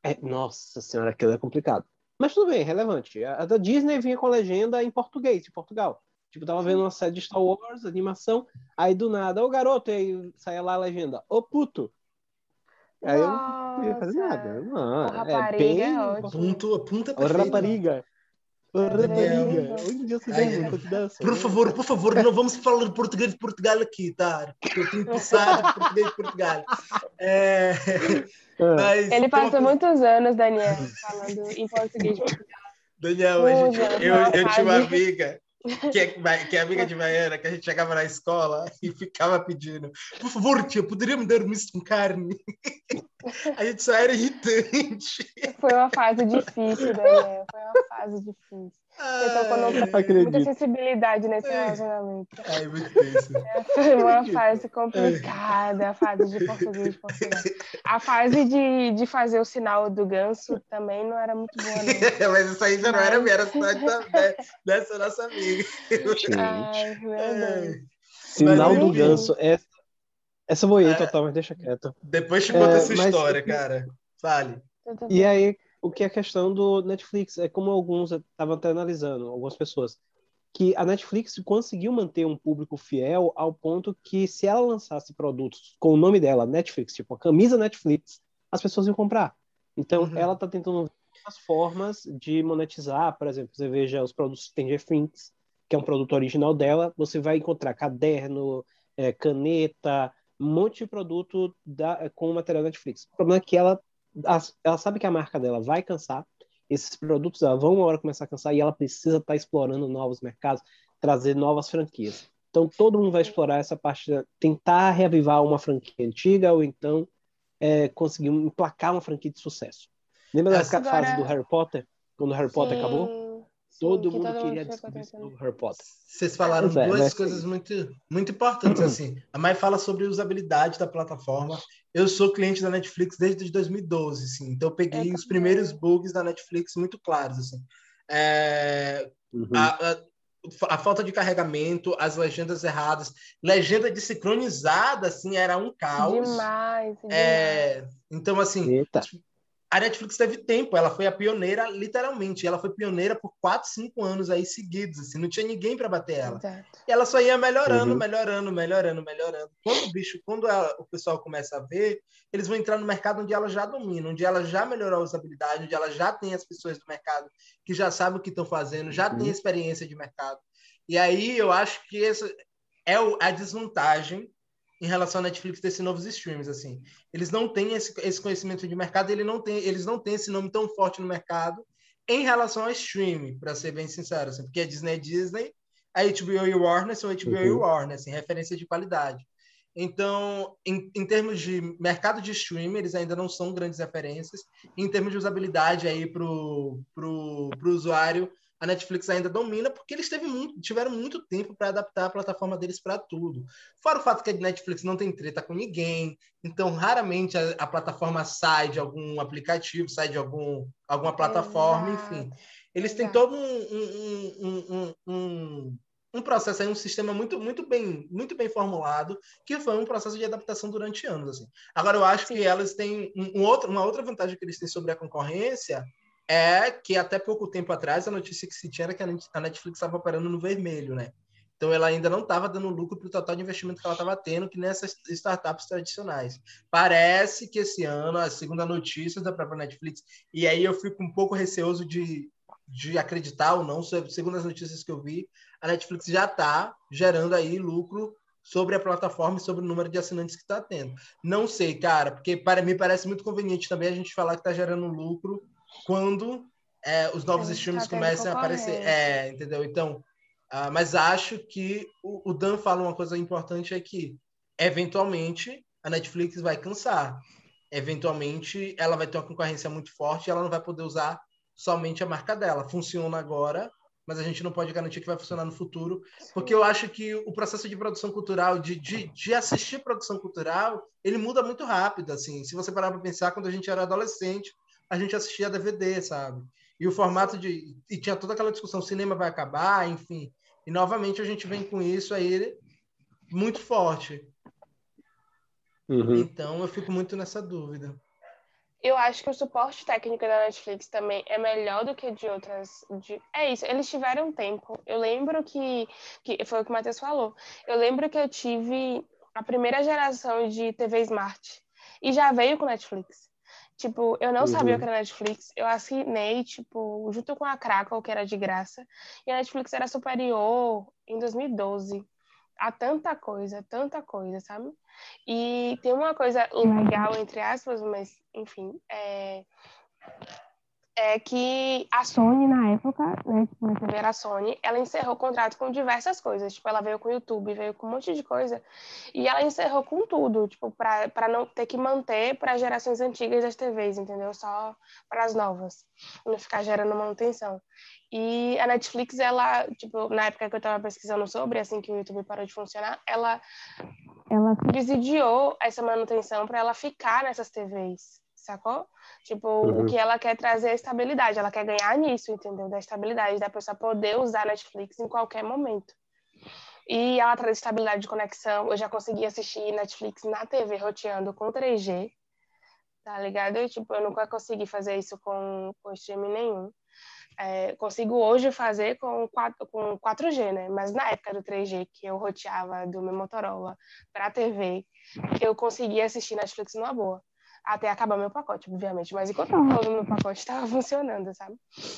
É, nossa senhora, aquilo é complicado. Mas tudo bem, relevante. A da Disney vinha com legenda em português, de Portugal. Tipo, tava vendo uma série de Star Wars, animação, aí do nada, ô garoto, aí saia lá a legenda, ô puto. Aí eu não ia fazer nada. Não, é bem. É ponto, ponta perfeita. rapariga. Ô, rapariga. Onde você Ai, Por favor, por favor, não vamos falar de português de Portugal aqui, tá? Porque eu tenho pensado de português de Portugal. É... *laughs* Ah. Mas, Ele passou uma... muitos anos, Daniel, falando em português de Portugal. Daniel, hoje, eu, eu tinha uma amiga que é, que é amiga de Maiana, que a gente chegava na escola *laughs* e ficava pedindo, por favor, tia, poderia me dar um misto com carne? A gente só era irritante. Foi uma fase difícil, Daniel, foi uma fase difícil. Não muita sensibilidade nesse relacionamento. Ai, muito tenso. É, foi uma fase complicada, a fase de português de Portugal. A fase de, de fazer o sinal do ganso também não era muito boa, não. *laughs* Mas isso aí já não era minha, era cidade *laughs* da, dessa nossa amiga. Ai, meu Deus. Sinal do ganso. Essa, essa vou ir, é, total, mas deixa quieto. Depois te conta é, essa história, cara. Fale. E aí, o que é a questão do Netflix. É como alguns estavam até analisando, algumas pessoas, que a Netflix conseguiu manter um público fiel ao ponto que se ela lançasse produtos com o nome dela, Netflix, tipo a camisa Netflix, as pessoas iam comprar. Então, uhum. ela está tentando as formas de monetizar, por exemplo, você veja os produtos Stranger Things, que é um produto original dela, você vai encontrar caderno, é, caneta, um monte de produto da, com o material Netflix. O problema é que ela ela sabe que a marca dela vai cansar, esses produtos vão uma hora começar a cansar e ela precisa estar tá explorando novos mercados, trazer novas franquias. Então todo mundo vai explorar essa parte, tentar reavivar uma franquia antiga ou então é, conseguir emplacar uma franquia de sucesso. Lembra da Agora... fase do Harry Potter? Quando o Harry Potter acabou? Todo mundo todo queria descobrir o Harry Potter. Vocês falaram é, duas coisas muito, muito importantes, *clears throat* assim. A Mai fala sobre usabilidade da plataforma. Eu sou cliente da Netflix desde 2012, assim. Então eu peguei é os primeiros bugs da Netflix muito claros, assim. É, uhum. a, a, a, falta de carregamento, as legendas erradas, legenda desincronizada, assim, era um caos. Demais, é, demais. então, assim, Eita a Netflix teve tempo, ela foi a pioneira, literalmente. Ela foi pioneira por 4, 5 anos aí seguidos, assim, não tinha ninguém para bater ela. Exato. E ela só ia melhorando, uhum. melhorando, melhorando, melhorando. Quando o bicho, quando ela, o pessoal começa a ver, eles vão entrar no mercado onde ela já domina, onde ela já melhorou a usabilidade, onde ela já tem as pessoas do mercado que já sabem o que estão fazendo, já uhum. tem experiência de mercado. E aí eu acho que essa é a desvantagem em relação à Netflix ter esses novos streams, assim. Eles não têm esse, esse conhecimento de mercado, ele não tem, eles não têm esse nome tão forte no mercado em relação ao streaming, para ser bem sincero, assim, porque a Disney é Disney, a HBO e Warner são HBO uhum. e Warner, assim, referência de qualidade. Então, em, em, termos de mercado de streaming, eles ainda não são grandes referências. Em termos de usabilidade aí para o usuário, a Netflix ainda domina porque eles muito, tiveram muito tempo para adaptar a plataforma deles para tudo. Fora o fato que a Netflix não tem treta com ninguém, então raramente a, a plataforma sai de algum aplicativo, sai de algum, alguma plataforma, Exato. enfim. Eles Exato. têm todo um, um, um, um, processo aí, um sistema muito, muito, bem, muito bem formulado, que foi um processo de adaptação durante anos. Assim. Agora, eu acho Sim. que elas têm um, outro, uma outra vantagem que eles têm sobre a concorrência é que até pouco tempo atrás a notícia que se tinha era que a Netflix estava operando no vermelho, né? Então ela ainda não estava dando lucro para o total de investimento que ela estava tendo, que nessas startups tradicionais. Parece que esse ano, a segunda notícia da própria Netflix, e aí eu fico um pouco receoso de, de acreditar ou não, segundo as notícias que eu vi, a Netflix já está gerando aí lucro sobre a plataforma e sobre o número de assinantes que está tendo. Não sei, cara, porque para mim parece muito conveniente também a gente falar que está gerando lucro quando é, os novos streams começam a aparecer. É, entendeu? Então, uh, mas acho que o, o, Dan fala uma coisa importante é que, eventualmente, a Netflix vai cansar. Eventualmente, ela vai ter uma concorrência muito forte e ela não vai poder usar somente a marca dela. Funciona agora, mas a gente não pode garantir que vai funcionar no futuro, porque eu acho que o processo de produção cultural, de, de, de assistir produção cultural, ele muda muito rápido, assim. Se você parar para pensar, quando a gente era adolescente, a gente assistia DVD, sabe? E o formato de. E tinha toda aquela discussão: o cinema vai acabar, enfim. E novamente a gente vem com isso aí muito forte. Uhum. Então eu fico muito nessa dúvida. Eu acho que o suporte técnico da Netflix também é melhor do que de outras. De... É isso, eles tiveram tempo. Eu lembro que, que. Foi o que o Matheus falou. Eu lembro que eu tive a primeira geração de TV Smart. E já veio com Netflix. Tipo, eu não uhum. sabia o que era Netflix. Eu assinei, tipo, junto com a Crackle, que era de graça. E a Netflix era superior em 2012 a tanta coisa, tanta coisa, sabe? E tem uma coisa legal, entre aspas, mas, enfim, é é que a Sony, na época, né, tipo, TV era a Sony, ela encerrou o contrato com diversas coisas. Tipo, ela veio com o YouTube, veio com um monte de coisa. E ela encerrou com tudo, tipo, para não ter que manter para gerações antigas das TVs, entendeu? Só para as novas. Não ficar gerando manutenção. E a Netflix, ela, tipo, na época que eu estava pesquisando sobre, assim que o YouTube parou de funcionar, ela, ela subsidiou essa manutenção para ela ficar nessas TVs sacou? Tipo, uhum. o que ela quer trazer é estabilidade, ela quer ganhar nisso, entendeu? Da estabilidade, da pessoa poder usar Netflix em qualquer momento. E ela traz estabilidade de conexão. Eu já consegui assistir Netflix na TV roteando com 3G, tá ligado? Eu, tipo, eu nunca consegui fazer isso com, com streaming nenhum. É, consigo hoje fazer com, 4, com 4G, né? Mas na época do 3G, que eu roteava do meu Motorola para TV, eu conseguia assistir Netflix numa boa até acabar meu pacote, obviamente. Mas enquanto eu tava meu pacote, estava *laughs* funcionando, sabe?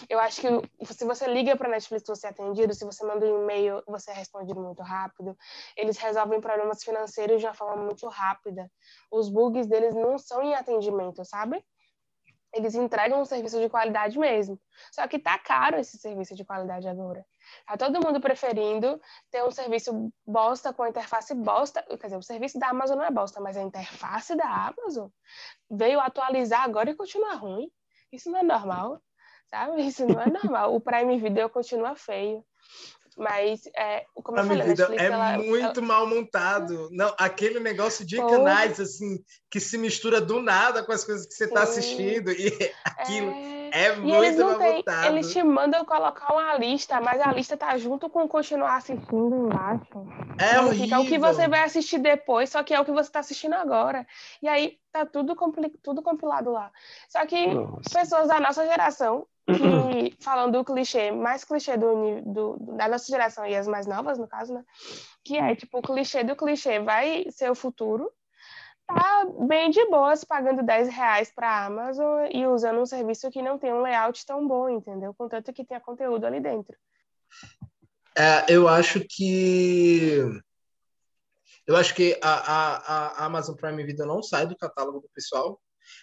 Eu acho que se você liga para Netflix, você é atendido. Se você manda um e-mail, você é respondido muito rápido. Eles resolvem problemas financeiros de uma forma muito rápida. Os bugs deles não são em atendimento, sabe? Eles entregam um serviço de qualidade mesmo. Só que tá caro esse serviço de qualidade agora. Tá todo mundo preferindo ter um serviço bosta com a interface bosta. Quer dizer, o serviço da Amazon não é bosta, mas a interface da Amazon veio atualizar agora e continua ruim. Isso não é normal, sabe? Isso não é normal. O Prime Video continua feio. Mas, é, como eu falei, Netflix, é ela, muito ela... mal montado. Não, aquele negócio de canais, assim, que se mistura do nada com as coisas que você está assistindo. E *laughs* aquilo... É é e muito eles não têm, Eles te mandam colocar uma lista, mas a lista tá junto com continuar assistindo embaixo. É horrível. o que você vai assistir depois, só que é o que você tá assistindo agora. E aí tá tudo, compli tudo compilado lá. Só que nossa. pessoas da nossa geração, que falando do clichê, mais clichê do, do, da nossa geração e as mais novas, no caso, né? Que é tipo, o clichê do clichê vai ser o futuro tá bem de boas pagando 10 reais para a Amazon e usando um serviço que não tem um layout tão bom, entendeu? Contanto que tenha conteúdo ali dentro. É, eu acho que eu acho que a, a, a, Amazon Prime Video não sai do catálogo do pessoal.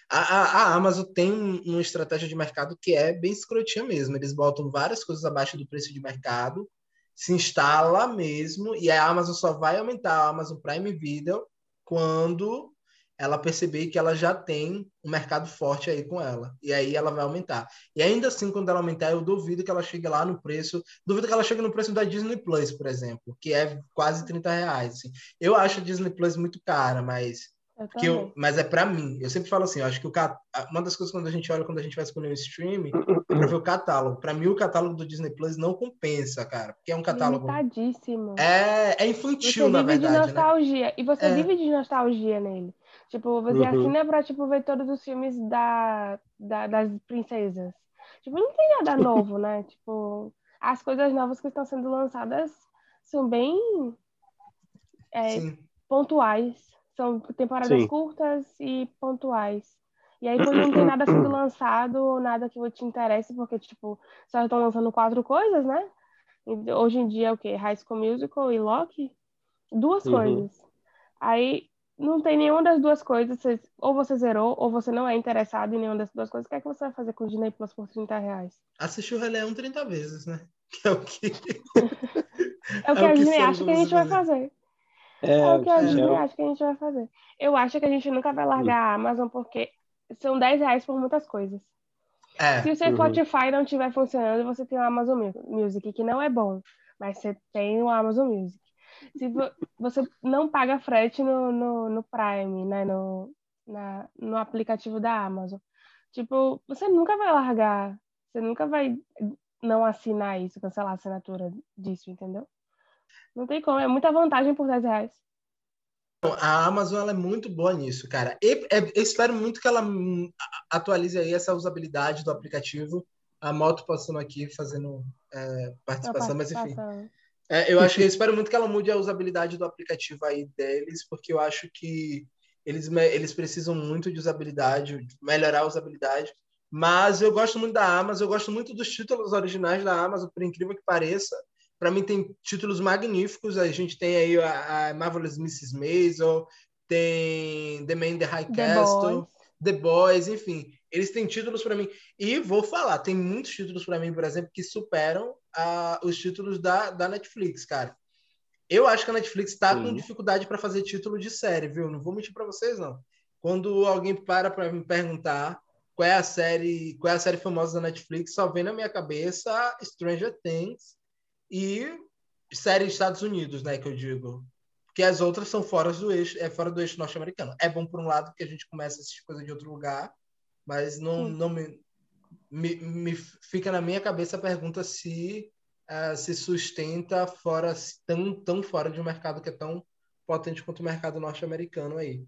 A, a, a Amazon tem uma estratégia de mercado que é bem escrotinha mesmo. Eles botam várias coisas abaixo do preço de mercado, se instala mesmo, e a Amazon só vai aumentar a Amazon Prime Video quando ela perceber que ela já tem um mercado forte aí com ela. E aí ela vai aumentar. E ainda assim, quando ela aumentar, eu duvido que ela chegue lá no preço. Duvido que ela chegue no preço da Disney Plus, por exemplo, que é quase 30 reais. Assim. Eu acho a Disney Plus muito cara, mas. Eu Que eu, mas é para mim. Eu sempre falo assim, eu acho que o cat... uma das coisas quando a gente olha quando a gente vai escolher um streaming é para ver o catálogo. Para mim o catálogo do Disney Plus não compensa, cara, porque é um catálogo Limitadíssimo. é, é infantil Você na vive de verdade, né? nostalgia. E você É. vive de nostalgia nele. Tipo, você Uhum. assina pra tipo, ver todos os filmes da, da- das princesas. Tipo, não tem nada novo, né? *laughs* Tipo, as coisas novas que estão sendo lançadas são bem é, pontuais. São temporadas Sim. curtas e pontuais. E aí, quando não tem nada sendo *clears throat* lançado, ou nada que te interesse, porque, tipo, só estão lançando quatro coisas, né? E Hoje em dia é o quê? High School Musical e Loki? Duas Uhum. coisas. Aí, não tem nenhuma das duas coisas. você- ou você zerou, ou você não é interessado em nenhuma das duas coisas. O que é que você vai fazer com o Disney Plus por 30 reais? Assistir o Rei Leão 30 vezes, né? *laughs* Que é o que *laughs* É o que É o a que Disney acha que a gente vai fazer. É, É o que a é. Disney acha que a gente vai fazer. Eu acho que a gente nunca vai largar a Amazon porque são 10 reais por muitas coisas. é. Se o seu Uhum. Spotify não estiver funcionando, você tem o Amazon Mu- Music, que não é bom, mas você tem o Amazon Music. Se vo- você não paga frete no, no, no Prime, né, no, na, no aplicativo da Amazon, tipo, você nunca vai largar, você nunca vai não assinar isso, cancelar a assinatura disso, entendeu? Não tem como, é muita vantagem por 10 reais. A Amazon ela é muito boa nisso, cara. E, é, eu espero muito que ela hum, atualize aí essa usabilidade do aplicativo. A moto passando aqui fazendo é, participação, mas enfim. É, eu acho, eu espero muito que ela mude a usabilidade do aplicativo aí deles, porque eu acho que eles, eles precisam muito de usabilidade, de melhorar a usabilidade. Mas eu gosto muito da Amazon, eu gosto muito dos títulos originais da Amazon, por incrível que pareça. Para mim tem títulos magníficos. A gente tem aí a, a Marvelous Mrs. Maisel, tem The Man in the High The Castle, Boys. The Boys, enfim. Eles têm títulos para mim. E vou falar, tem muitos títulos para mim, por exemplo, que superam ah, os títulos da, da Netflix, cara. Eu acho que a Netflix está com dificuldade para fazer título de série, viu? Não vou mentir para vocês, não. Quando alguém para para me perguntar qual é a série, qual é a série famosa da Netflix, só vem na minha cabeça Stranger Things e série Estados Unidos, né, que eu digo. Porque as outras são fora do eixo, é fora do eixo norte-americano. É bom por um lado que a gente começa a assistir coisa de outro lugar, mas não, Sim. não me, me, me fica na minha cabeça a pergunta se eh, se sustenta fora tão tão fora de um mercado que é tão potente quanto o mercado norte-americano aí.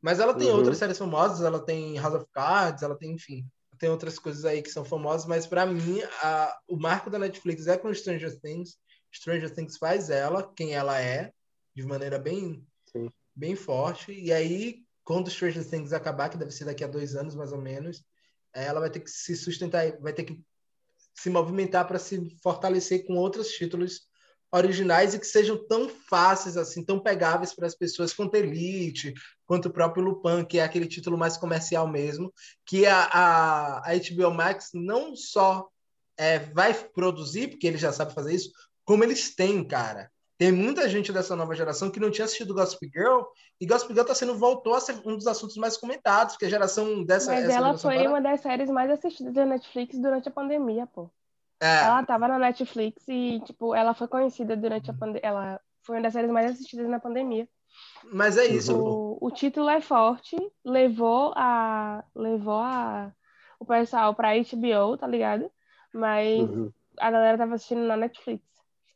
Mas ela tem Uhum. outras séries famosas, ela tem House of Cards, ela tem, enfim, tem outras coisas aí que são famosas, mas para mim a, o marco da Netflix é com Stranger Things. Stranger Things faz ela quem ela é, de maneira bem, Sim. bem forte. E aí, quando Stranger Things acabar, que deve ser daqui a dois anos mais ou menos, ela vai ter que se sustentar, vai ter que se movimentar para se fortalecer com outros títulos originais e que sejam tão fáceis assim, tão pegáveis para as pessoas quanto Elite, quanto o próprio Lupin, que é aquele título mais comercial mesmo, que a, a, a HBO Max não só é, vai produzir, porque ele já sabe fazer isso, como eles têm, cara. Tem muita gente dessa nova geração que não tinha assistido Gossip Girl, e Gossip Girl tá sendo, voltou a ser um dos assuntos mais comentados, porque a geração dessa... Mas ela foi agora- uma das séries mais assistidas da Netflix durante a pandemia, pô. É, Ela tava na Netflix e, tipo, ela foi conhecida durante a pandemia. Ela foi uma das séries mais assistidas na pandemia. mas é isso. O, o título é forte, levou a levou a o pessoal pra HBO, tá ligado? Mas Uhum. a galera tava assistindo na Netflix.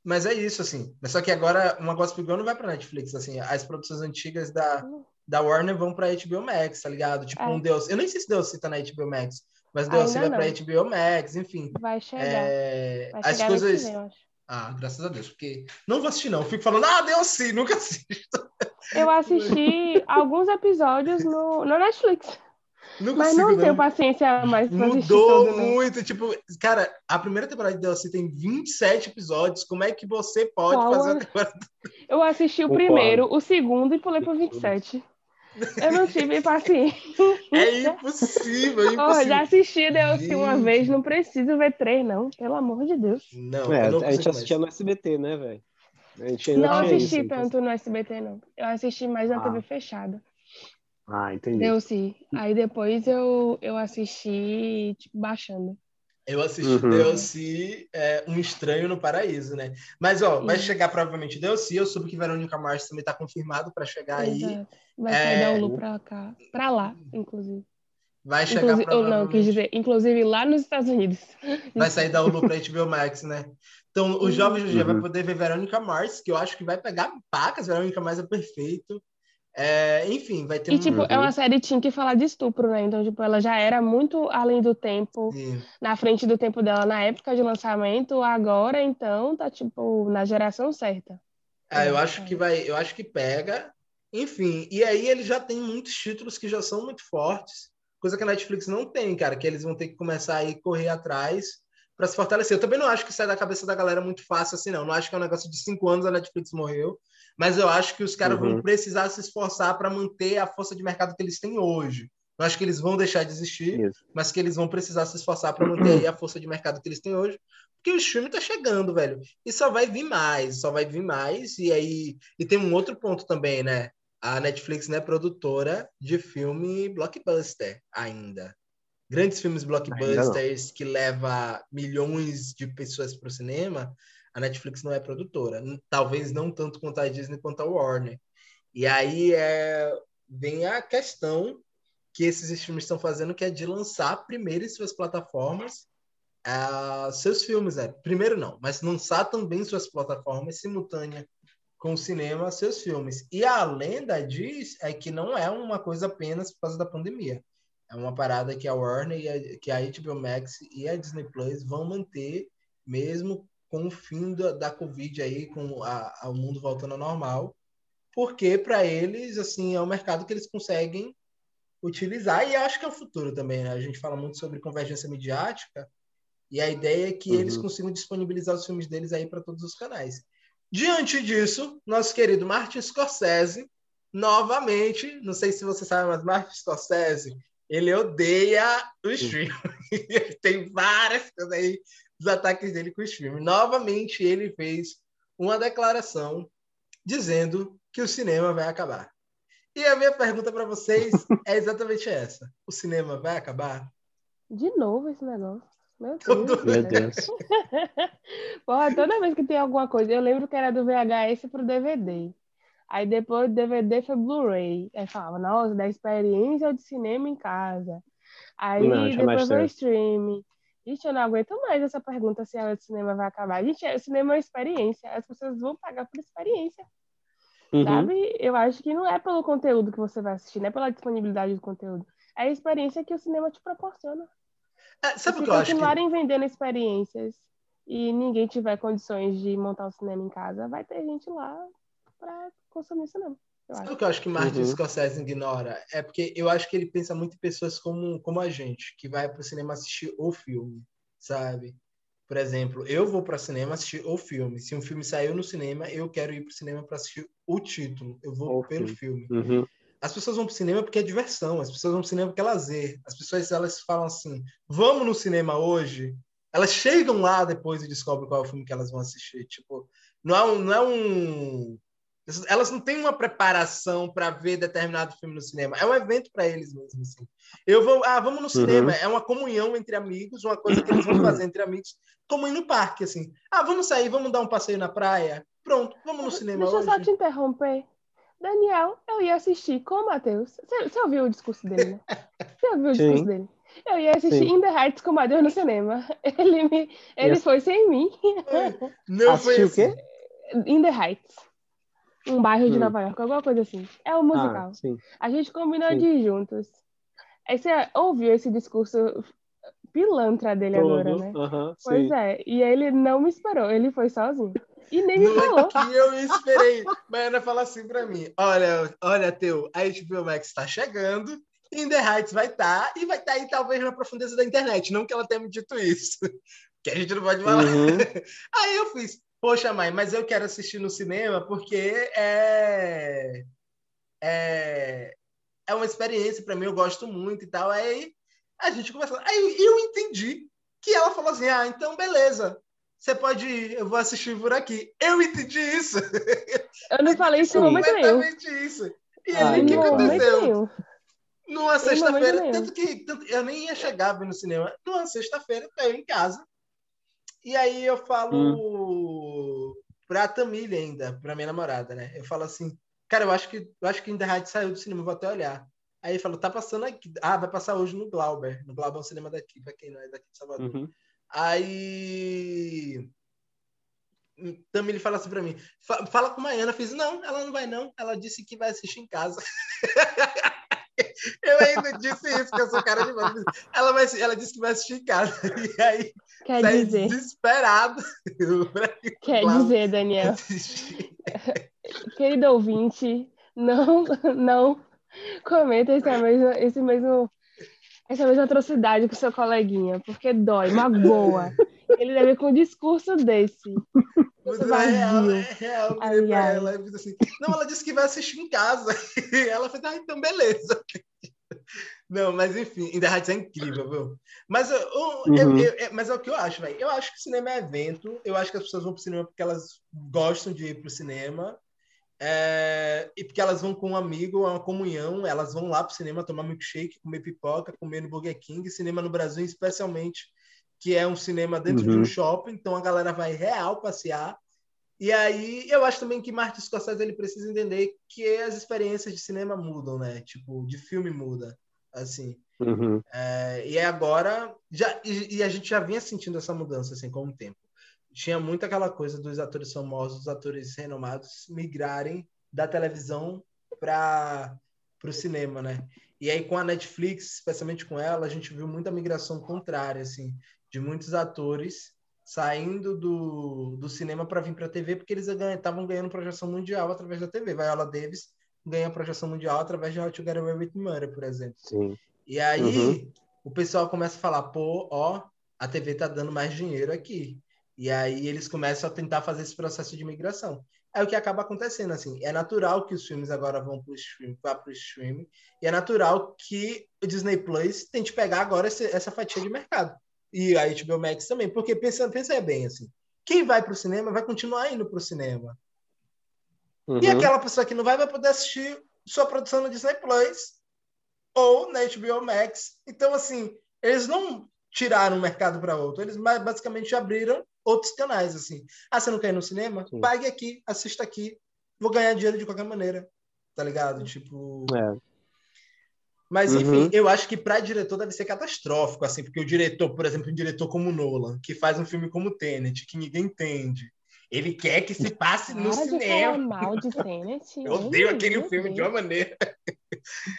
Mas é isso, assim. Mas só que agora uma Gossip Girl não vai pra Netflix, assim. As produções antigas da, da Warner vão pra HBO Max, tá ligado? Tipo, É. um Deus. Eu nem sei se Deus tá na HBO Max, mas vai não. pra HBO Max, enfim. Vai chegar. É, Vai as chegar coisas. vem, eu acho. Ah, graças a Deus, porque não vou assistir, não. Eu fico falando, ah, Deus sim, nunca *laughs* assisto. Eu assisti alguns episódios no, no Netflix, Não mas consigo, não não. tenho paciência mais pra assistir Mudou tudo, não. muito, tipo, cara, a primeira temporada de DLC tem 27 episódios. Como é que você pode Qual fazer é? uma temporada? Eu assisti o Concordo. primeiro, o segundo e pulei pro 27. Eu não tive paciência. É impossível, é *laughs* Oh, impossível. já assisti DLC uma vez, não preciso ver três, não. Pelo amor de Deus. Não, É, não a gente assistia mais. no SBT, né, velho? não assisti isso, tanto no SBT, não. Eu assisti mais na ah. TV fechada. Ah, entendi. Deu sim. Aí depois eu, eu assisti, tipo, baixando. Eu assisti uhum. DLC é, Um Estranho no Paraíso, né? Mas, ó, vai chegar provavelmente DLC. Eu soube que Verônica Mars também tá confirmado para chegar Exato. aí. Vai sair é... da Hulu pra cá. Pra lá, inclusive. Vai chegar inclusive, provavelmente... Não, quis dizer, inclusive lá nos Estados Unidos. *laughs* Vai sair da Hulu pra HBO Max, né? Então, o jovem uhum. vai poder ver Verônica Mars, que eu acho que vai pegar pacas. Verônica Mars é perfeito. É, enfim, vai ter E, um... tipo, é uma série que tinha que falar de estupro, né? Então, tipo, ela já era muito além do tempo, Sim. na frente do tempo dela na época de lançamento, agora, então, tá, tipo, na geração certa. Ah, eu acho que vai, eu acho que pega. Enfim, e aí ele já tem muitos títulos que já são muito fortes, coisa que a Netflix não tem, cara, que eles vão ter que começar a ir correr atrás para se fortalecer. Eu também não acho que sai da cabeça da galera muito fácil assim, não. Não acho que é um negócio de cinco anos a Netflix morreu mas eu acho que os caras uhum. vão precisar se esforçar para manter a força de mercado que eles têm hoje. Eu acho que eles vão deixar de existir, Isso. mas que eles vão precisar se esforçar para manter a força de mercado que eles têm hoje, porque o filme tá chegando, velho. E só vai vir mais, só vai vir mais. E aí, e tem um outro ponto também, né? A Netflix não é produtora de filme blockbuster ainda. Grandes filmes blockbusters que leva milhões de pessoas para o cinema, a Netflix não é produtora. Talvez não tanto quanto a Disney quanto a Warner. E aí é, vem a questão que esses streams estão fazendo, que é de lançar primeiro em suas plataformas uh, seus filmes. Né? Primeiro não, mas lançar também em suas plataformas simultânea com o cinema seus filmes. E a lenda diz é que não é uma coisa apenas por causa da pandemia. É uma parada que a Warner, a, que a HBO Max e a Disney Plus vão manter mesmo com o fim da, da Covid aí, com a, a, o mundo voltando ao normal, porque para eles, assim, é um mercado que eles conseguem utilizar e acho que é o futuro também, né? A gente fala muito sobre convergência midiática e a ideia é que uhum. eles consigam disponibilizar os filmes deles aí para todos os canais. Diante disso, nosso querido Martin Scorsese, novamente, não sei se você sabe, mas Martin Scorsese, ele odeia o stream. *laughs* Tem várias coisas aí dos ataques dele com os filmes. Novamente, ele fez uma declaração dizendo que o cinema vai acabar. E a minha pergunta para vocês é exatamente essa: o cinema vai acabar? De novo esse negócio. Meu Deus. Meu Deus. *laughs* Porra, toda vez que tem alguma coisa, eu lembro que era do VHS pro DVD. Aí depois do DVD foi Blu-ray. Aí falava, nossa, da experiência de cinema em casa. Aí não, depois foi streaming. Gente, eu não aguento mais essa pergunta se a de cinema vai acabar. Gente, o cinema é uma experiência. As pessoas vão pagar por experiência. Uhum. Sabe? Eu acho que não é pelo conteúdo que você vai assistir, não é pela disponibilidade do conteúdo. É a experiência que o cinema te proporciona. É, sabe o que eu acho? Se continuarem vendendo experiências e ninguém tiver condições de montar o cinema em casa, vai ter gente lá para consumir cinema. Sabe o que eu acho que Martin uhum. Scorsese ignora? É porque eu acho que ele pensa muito em pessoas como, como a gente, que vai para o cinema assistir o filme, sabe? Por exemplo, eu vou para o cinema assistir o filme. Se um filme saiu no cinema, eu quero ir para o cinema para assistir o título. Eu vou o pelo filme. filme. Uhum. As pessoas vão para o cinema porque é diversão. As pessoas vão para o cinema porque é lazer. As pessoas elas falam assim: vamos no cinema hoje. Elas chegam lá depois e descobrem qual é o filme que elas vão assistir. Tipo, não é um, não é um elas não têm uma preparação para ver determinado filme no cinema. É um evento para eles mesmo. Assim. Eu vou, ah, vamos no cinema. Uhum. É uma comunhão entre amigos, uma coisa que eles vão fazer entre amigos, como ir no parque, assim. Ah, vamos sair, vamos dar um passeio na praia. Pronto, vamos no cinema Deixa hoje. eu só te interromper. Daniel, eu ia assistir com o Matheus. Você, você ouviu o discurso dele, né? *laughs* Você ouviu o discurso Sim. dele? Eu ia assistir Sim. In the Heights com o Matheus no cinema. *laughs* Ele, me, ele yes. foi sem mim. Não Assistiu foi assim. o quê? In the Heights um bairro de hum. Nova York, alguma coisa assim. É um musical. Ah, a gente combinou sim. de ir juntos. Aí você ouviu esse discurso pilantra dele Todo. agora, né? Uhum, pois sim. é. E ele não me esperou, ele foi sozinho. E nem me não falou. É que eu esperei. Mas Ana fala assim pra mim: olha, olha, teu, a HBO Max tá chegando. In the Heights vai estar, tá, e vai estar tá aí talvez na profundeza da internet. Não que ela tenha me dito isso, *laughs* que a gente não pode falar. Uhum. *laughs* Aí eu fiz, Poxa, mãe, mas eu quero assistir no cinema porque é, é, é uma experiência para mim, eu gosto muito e tal. Aí a gente conversou. Aí eu entendi que ela falou assim: ah, então beleza. você pode ir, eu vou assistir por aqui. Eu entendi isso. Eu não falei isso em momento nenhum. Exatamente isso. E aí, o que momento aconteceu? nenhum. Numa sexta-feira, tanto que tanto- eu nem ia chegar no cinema. Numa sexta-feira, eu em casa. E aí eu falo pra Tamília ainda, pra minha namorada, né? Eu falo assim, cara, eu acho que eu acho que ainda Rádio saiu do cinema, vou até olhar. Aí ele falou, tá passando aqui. Ah, vai passar hoje no Glauber. No Glauber é um cinema daqui, pra quem não é daqui de Salvador. Uhum. Aí. Também ele fala assim pra mim: "Fa- fala com a Maiana. Eu fiz: não, ela não vai, não. Ela disse que vai assistir em casa. *laughs* eu ainda disse isso, que eu sou cara de mano. Ela, vai, ela disse que vai assistir em casa. *laughs* E aí, Quer saí dizer, desesperado. *laughs* quer dizer, Daniel. *laughs* Querido ouvinte, não, não cometa esse mesmo, esse mesmo, essa mesma atrocidade com seu coleguinha, porque dói, magoa. Ele deve com um discurso desse. Mas é Vazio. real, é real. Ai, ai. ela fiz assim: não, ela disse que vai assistir em casa. E *laughs* ela fez: ah, então beleza. Não, mas enfim, ainda Heights é incrível, viu? Mas, eu, eu- eu- Uhum. eu- é- mas é o que eu acho, velho. Eu acho que cinema é evento. Eu acho que as pessoas vão pro cinema porque elas gostam de ir pro cinema. É, e porque elas vão com um amigo, uma comunhão, elas vão lá pro cinema tomar milkshake, comer pipoca, comer no Burger King. Cinema no Brasil, especialmente, que é um cinema dentro de um Uhum. shopping, então a galera vai real passear. E aí, eu acho também que Martin Scorsese ele precisa entender que as experiências de cinema mudam, né? Tipo, de filme muda, assim. Uhum. É, e agora, já, e, e a gente já vinha sentindo essa mudança, assim, com o tempo. Tinha muito aquela coisa dos atores famosos, dos atores renomados migrarem da televisão para o cinema, né? E aí, com a Netflix, especialmente com ela, a gente viu muita migração contrária, assim, de muitos atores saindo do, do cinema para vir para a TV, porque eles estavam ganhando projeção mundial através da TV. Viola Davis ganha projeção mundial através de How to Get Away with Murder, por exemplo. Sim. E aí Uhum. o pessoal começa a falar, pô, ó, a TV tá dando mais dinheiro aqui. E aí eles começam a tentar fazer esse processo de migração. É o que acaba acontecendo, assim. É natural que os filmes agora vão pro stream, vá pro streaming. E é natural que o Disney Plus tente pegar agora esse- essa fatia de mercado. E a HBO Max também. Porque pensa, pensa bem, assim. Quem vai pro cinema vai continuar indo pro cinema. Uhum. E aquela pessoa que não vai, vai poder assistir sua produção no Disney Plus ou na HBO Max. Então, assim, eles não tiraram um mercado para outro, eles ba- basicamente abriram outros canais, assim. Ah, você não quer ir no cinema? Sim. Pague aqui, assista aqui, vou ganhar dinheiro de qualquer maneira, tá ligado? Tipo... É. Mas, Uhum. enfim, eu acho que para diretor deve ser catastrófico, assim, porque o diretor, por exemplo, um diretor como Nolan, que faz um filme como Tenet, que ninguém entende, ele quer que se passe no Para de cinema. falar mal de Tenet. Eu odeio aquele filme de Deus. uma maneira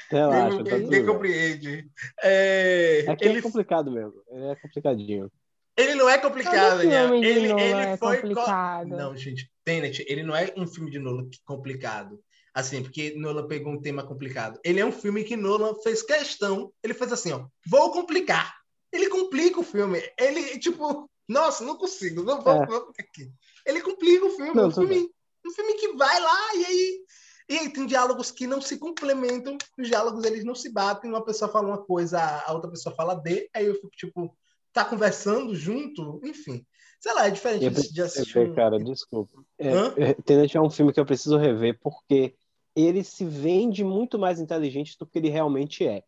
Relaxa, tá tudo ninguém compreende. É, É que é ele, complicado mesmo. Ele é complicadinho. ele não é complicado, Daniel. de Ele, Nolan ele é foi. co- complicado. Não, gente, Tenet, ele não é um filme de Nolan complicado. Assim, porque Nolan pegou um tema complicado. Ele é um filme que Nolan fez questão. Ele fez assim, ó, vou complicar. Ele complica o filme. Ele, tipo, nossa, não consigo. Não vou, É. vou aqui. Ele complica o filme. Não, um, filme um filme que vai lá e aí. E aí tem diálogos que não se complementam. Os diálogos eles não se batem. Uma pessoa fala uma coisa, a outra pessoa fala D. Aí eu fico, tipo, tá conversando junto. Enfim. Sei lá, é diferente Eu de, assistir. rever, um- cara, desculpa. É, é, Tenet é um filme que eu preciso rever porque ele se vende muito mais inteligente do que ele realmente é.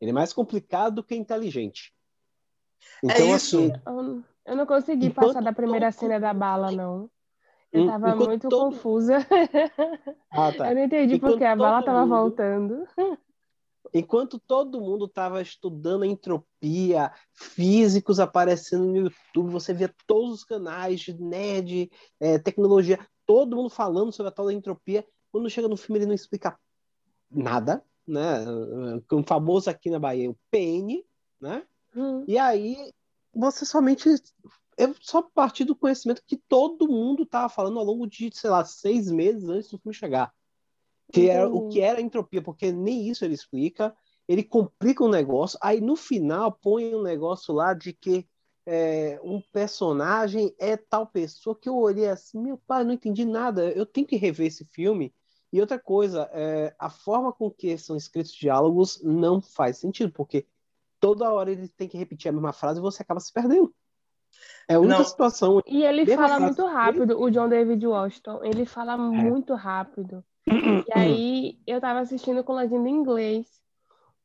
Ele é mais complicado do que inteligente. Então, É isso. assim, Eu, não consegui Enquanto passar da primeira todo- cena da bala, não. Eu tava enquanto muito todo- confusa. ah, tá. Eu não entendi Enquanto porque a bala tava mundo- voltando. Enquanto todo mundo estava estudando entropia, físicos aparecendo no YouTube, você via todos os canais de nerd, é, tecnologia, todo mundo falando sobre a tal da entropia. Quando chega no filme, ele não explica nada, né? O famoso aqui na Bahia, o PN, né? Hum. E aí você somente. Eu só parti do conhecimento que todo mundo estava falando ao longo de, sei lá, seis meses antes do filme chegar. Que era o Entendi. que era entropia, porque nem isso ele explica. Ele complica o negócio, aí no final põe um negócio lá de que é, um personagem é tal pessoa que eu olhei assim, meu pai, não entendi nada. Eu tenho que rever esse filme. E outra coisa, é, a forma com que são escritos os diálogos não faz sentido, porque toda hora ele tem que repetir a mesma frase e você acaba se perdendo. É a única Não. situação. E ele fala muito rápido, o John David Washington. Ele É. fala muito rápido. E *clears throat* aí eu tava assistindo com legenda em inglês.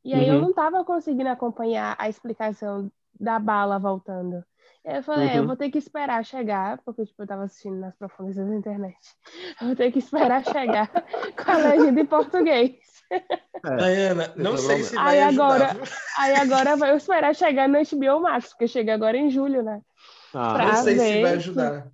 E aí eu Uhum. não tava conseguindo acompanhar a explicação da bala voltando. Eu falei, é, eu Uhum. vou ter que esperar chegar, porque tipo, eu tava assistindo nas profundezas da internet. Eu vou ter que esperar chegar *laughs* com a legenda em português. Diana, não sei se Aí vai ajudar. agora-? Aí agora vai eu esperar chegar no HBO Max, porque chega agora em julho, né? Ah, Pra Não sei se ver vai que- ajudar.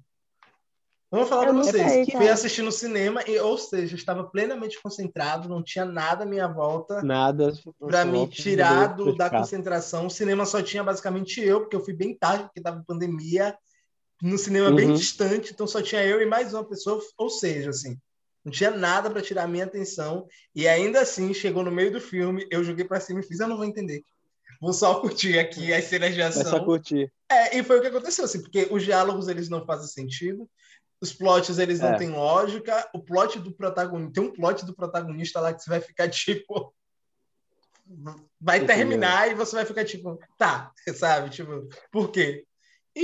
Vamos falar não vocês sei, fui assistir no cinema, e, ou seja, estava plenamente concentrado, não tinha nada à minha volta nada. para me tirar do, da concentração. O cinema só tinha basicamente eu, porque eu fui bem tarde, porque estava pandemia, no cinema bem Uhum. distante, então só tinha eu e mais uma pessoa, ou seja, assim, não tinha nada para tirar a minha atenção, e ainda assim, chegou no meio do filme, eu joguei para cima e fiz, eu não vou entender. Vou só curtir aqui as cenas de Vai só ação. curtir. É, e foi o que aconteceu, assim, porque os diálogos eles não fazem sentido, os plots eles não É. têm lógica, o plot do protagonista, tem um plot do protagonista lá que você vai ficar *laughs* tipo vai Entendeu. terminar e você vai ficar tipo, tá, *laughs* sabe, tipo, por quê?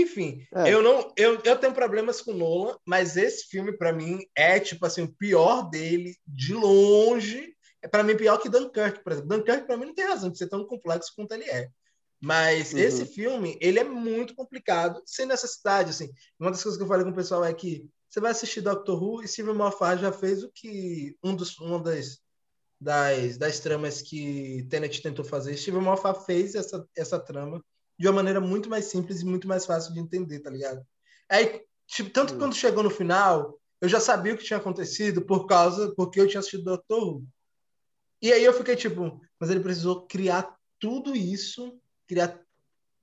Enfim, É. eu não eu, eu tenho problemas com Nolan, mas esse filme pra mim é tipo assim, o pior dele de longe. É para mim pior que Dunkirk, por exemplo. Dunkirk pra mim não tem razão de ser tão complexo quanto ele é. Mas Uhum. esse filme, ele é muito complicado, sem necessidade, assim. Uma das coisas que eu falei com o pessoal é que você vai assistir Doctor Who e Steven Moffat já fez o que um dos uma das das, das tramas que Tenet tentou fazer. Steven Moffat fez essa, essa trama de uma maneira muito mais simples e muito mais fácil de entender, tá ligado? Aí, tipo, tanto quando chegou no final, eu já sabia o que tinha acontecido por causa porque eu tinha assistido Doctor Who. E aí eu fiquei tipo, mas ele precisou criar tudo isso, criar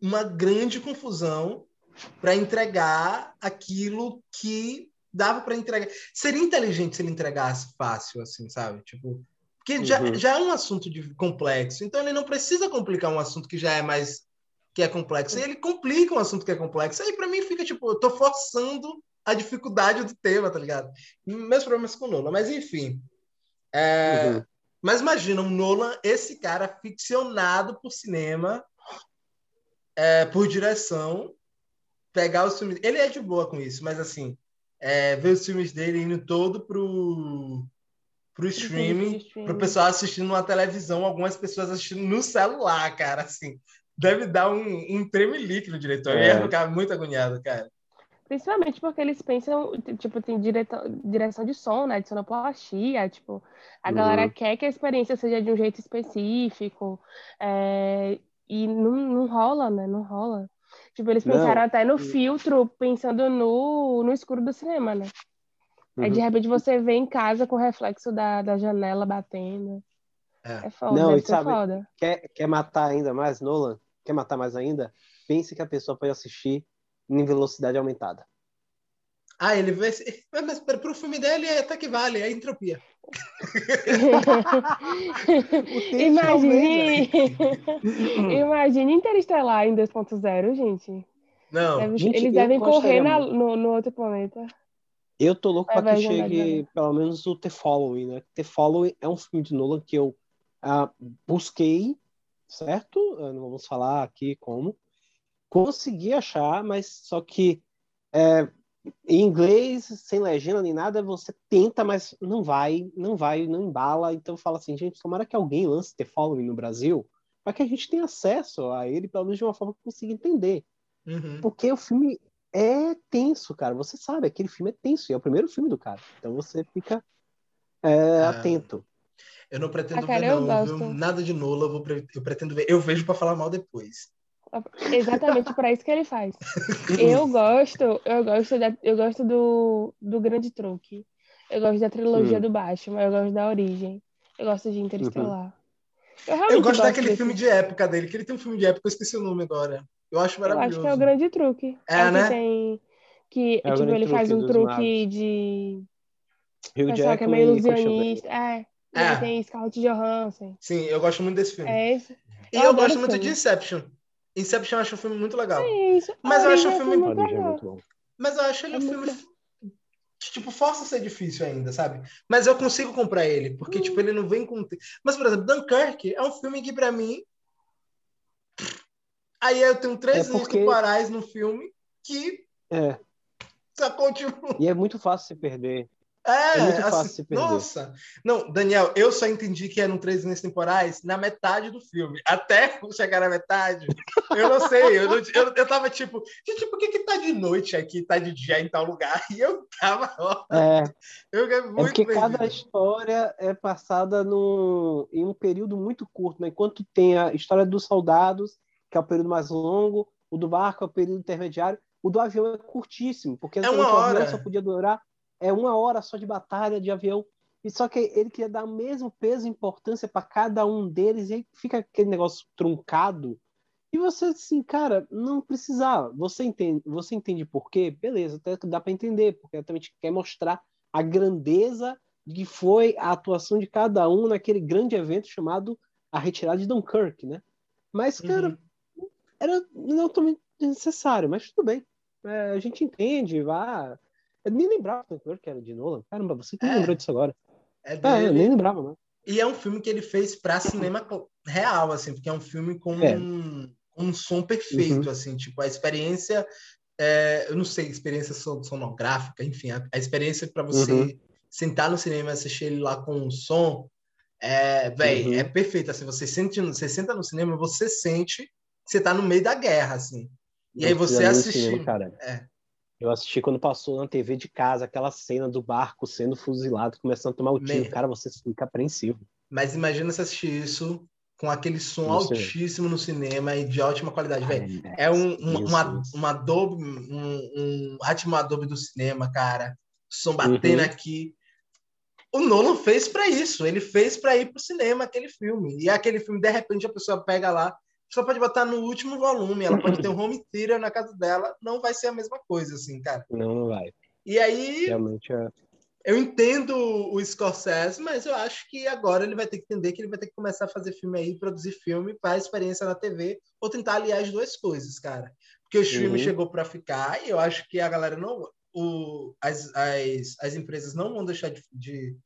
uma grande confusão para entregar aquilo que dava para entregar. Seria inteligente se ele entregasse fácil, assim, sabe? Tipo, porque já, Uhum. já é um assunto de, complexo, então ele não precisa complicar um assunto que já é mais que é complexo. E ele complica um assunto que é complexo. Aí para mim fica tipo, eu tô forçando a dificuldade do tema, tá ligado? Meus problemas com Nolan, mas enfim. É, Uhum. Mas imagina um Nolan, esse cara ficcionado por cinema, é, por direção, pegar os filmes. Ele é de boa com isso, mas assim, é, ver os filmes dele indo todo pro, pro streaming, pro pessoal assistindo na televisão, algumas pessoas assistindo no celular, cara, assim. Deve dar um, um tremelique no diretor. Eu ia É. ficar muito agoniado, cara. Principalmente porque eles pensam, tipo, tem direto- direção de som, né? De sonoplastia, tipo, a Uhum. galera quer que a experiência seja de um jeito específico, é, e não, não rola, né? Não rola. Tipo, eles Não. pensaram até no filtro, pensando no, no escuro do cinema, né? Aí, de Uhum. repente, você vê em casa com o reflexo da, da janela batendo. É. É foda, Não, e sabe- foda. Quer, quer matar ainda mais, Nolan? Quer matar mais ainda? Pense que a pessoa pode assistir em velocidade aumentada. Ah, ele vê. *laughs* Mas, mas para o filme dele é até que vale, é entropia. *laughs* Imagine. *laughs* Imagine Interestelar em 2.0, gente. Não. Deve- Gente, eles devem correr na- no, no outro planeta. Eu tô louco Vai, pra que vai, vai, chegue vai. pelo menos o The Following, né? The Following é um filme de Nolan que eu ah, busquei, certo? Ah, Não vamos falar aqui como. Consegui achar, mas só que é, em inglês, sem legenda nem nada, você tenta, mas não vai, não vai, não embala. Então fala assim, gente, tomara que alguém lance The Following no Brasil, para que a gente tenha acesso a ele, pelo menos de uma forma que consiga entender. Uhum. Porque o filme é tenso, cara. Você sabe, aquele filme é tenso. E é o primeiro filme do cara. Então você fica é, Ah. atento. Eu não pretendo Ah, cara, ver, não, viu? gosto. Nada de Nola, eu, vou eu pretendo ver. Eu vejo pra falar mal depois. Exatamente para isso que ele faz. *laughs* Eu gosto, eu gosto, da, eu gosto do, do Grande Truque. Eu gosto da trilogia Hum. do Batman, eu gosto da Origem. Eu gosto de Interestelar. Eu, Eu realmente gosto daquele desse- filme de época dele, que ele tem um filme de época, eu esqueci o nome agora. Eu acho Eu acho maravilhoso. que é o Grande Truque. É, que né? tem. Que, É tipo, ele faz um truque magos. de. Hugh Pessoal que é meio ilusionista. É. É. aí tem Scarlett Johansson. Sim, eu gosto muito desse filme. É esse. e eu eu, gosto muito filme. de Inception. Inception eu acho um filme muito legal. É isso. Mas eu acho um é filme- muito é legal. muito bom. Mas eu acho ele É um filme que, tipo, força a ser difícil ainda, sabe? Mas eu consigo comprar ele, porque, Hum. tipo, ele não vem com... Mas, por exemplo, Dunkirk é um filme que, pra mim... Aí eu tenho três É porque- temporais no filme, que É. só continua. E é muito fácil se perder. É, É muito fácil assim, se perder. Nossa. Não, Daniel, eu só entendi que eram três linhas temporais na metade do filme. Até *laughs* chegar na metade, eu não sei. Eu, não- eu, eu tava tipo, gente, por que que tá de noite aqui, tá de dia em tal lugar? *laughs* E eu tava, ó, É, eu é porque cada perdido. história é passada num, em um período muito curto, né? Enquanto tem a história dos soldados, que é o período mais longo, o do barco é o período intermediário, o do avião é curtíssimo, porque É uma hora. só podia durar é uma hora só de batalha de avião. E só que ele queria dar o mesmo peso e importância para cada um deles, e aí fica aquele negócio truncado. E você, assim, cara, não precisava. Você entende, você entende por quê? Beleza, até que dá para entender, porque exatamente quer mostrar a grandeza de que foi a atuação de cada um naquele grande evento chamado a retirada de Dunkirk, né? Mas, cara, Uhum. era não totalmente necessário, mas tudo bem. É, a gente entende, vá. Eu nem lembrava que Dunkirk era de Nolan. Caramba, você que É. lembrou disso agora. É É, eu nem lembrava, né? E é um filme que ele fez para cinema real, assim, porque é um filme com É. um, um som perfeito, Uhum. assim, tipo, a experiência, é, eu não sei, experiência son- sonográfica, enfim, a, a experiência para você Uhum. sentar no cinema e assistir ele lá com um som, é, véi, Uhum. é perfeito, assim, você, sente, você senta no cinema, você sente que você tá no meio da guerra, assim. E aí Eu você fui ali no assistir. cinema, cara. É. Eu assisti quando passou na TV de casa aquela cena do barco sendo fuzilado, começando a tomar o tiro. Cara, você fica apreensivo. Mas imagina você assistir isso com aquele som altíssimo no cinema e de ótima qualidade, velho. É um, um, uma, Jesus. uma Adobe, um, um Atmo Adobe do cinema, cara. Som batendo Uhum. aqui. O Nolan fez pra isso. Ele fez pra ir pro cinema aquele filme. E aquele filme, de repente, a pessoa pega lá, só pode botar no último volume. Ela pode ter um *laughs* home theater na casa dela. Não vai ser a mesma coisa, assim, cara. Não, não vai. E aí, Realmente é. eu entendo o Scorsese, mas eu acho que agora ele vai ter que entender que ele vai ter que começar a fazer filme aí, produzir filme para experiência na TV, ou tentar aliar as duas coisas, cara. Porque o streaming Uhum. chegou para ficar e eu acho que a galera não. O, as, as, as empresas não vão deixar de, de,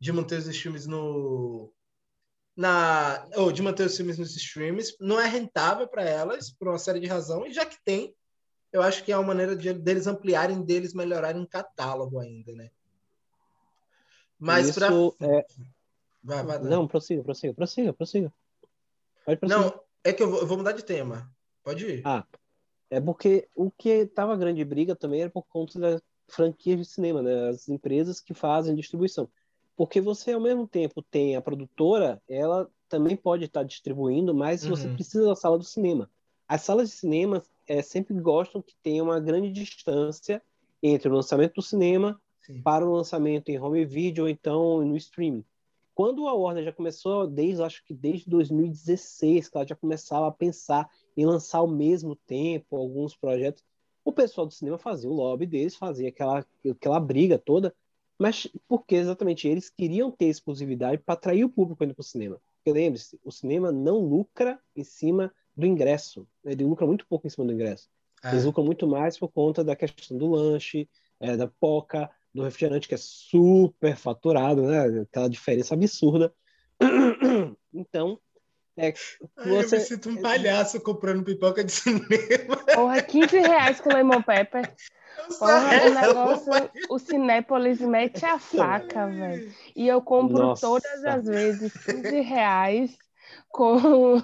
de manter os streams no. Na, ou de manter os filmes nos streams. Não é rentável para elas, por uma série de razões, e já que tem, eu acho que é uma maneira de, deles ampliarem, deles melhorarem o catálogo ainda, né? Mas Isso para. é... Vai, vai. Não, prossiga, prossiga, prossiga, prossiga. Não, é que eu vou, eu vou mudar de tema. Pode ir. Ah, é porque o que tava grande briga também era por conta das franquias de cinema, né? As empresas que fazem distribuição. Porque você, ao mesmo tempo, tem a produtora, ela também pode estar distribuindo, mas você Uhum. precisa da sala do cinema. As salas de cinema é, sempre gostam que tenha uma grande distância entre o lançamento do cinema Sim. para o lançamento em home video ou então no streaming. Quando a Warner já começou, desde acho que desde 2016, que ela já começava a pensar em lançar ao mesmo tempo alguns projetos, o pessoal do cinema fazia o lobby deles, fazia aquela, aquela briga toda, mas porque exatamente eles queriam ter exclusividade para atrair o público indo para o cinema. Porque lembre-se, o cinema não lucra em cima do ingresso, né? ele lucra muito pouco em cima do ingresso. É. Eles lucram muito mais por conta da questão do lanche, é, da poca, do refrigerante, que é super faturado, né? Aquela diferença absurda. *clears throat* Então, é, Ai, eu você- me sinto um palhaço comprando pipoca de *laughs* cinema. Porra, 15 reais com lemon pepper. Porra, o *laughs* negócio, o Cinépolis mete a faca, velho. E eu compro Nossa. todas as vezes 15 reais com,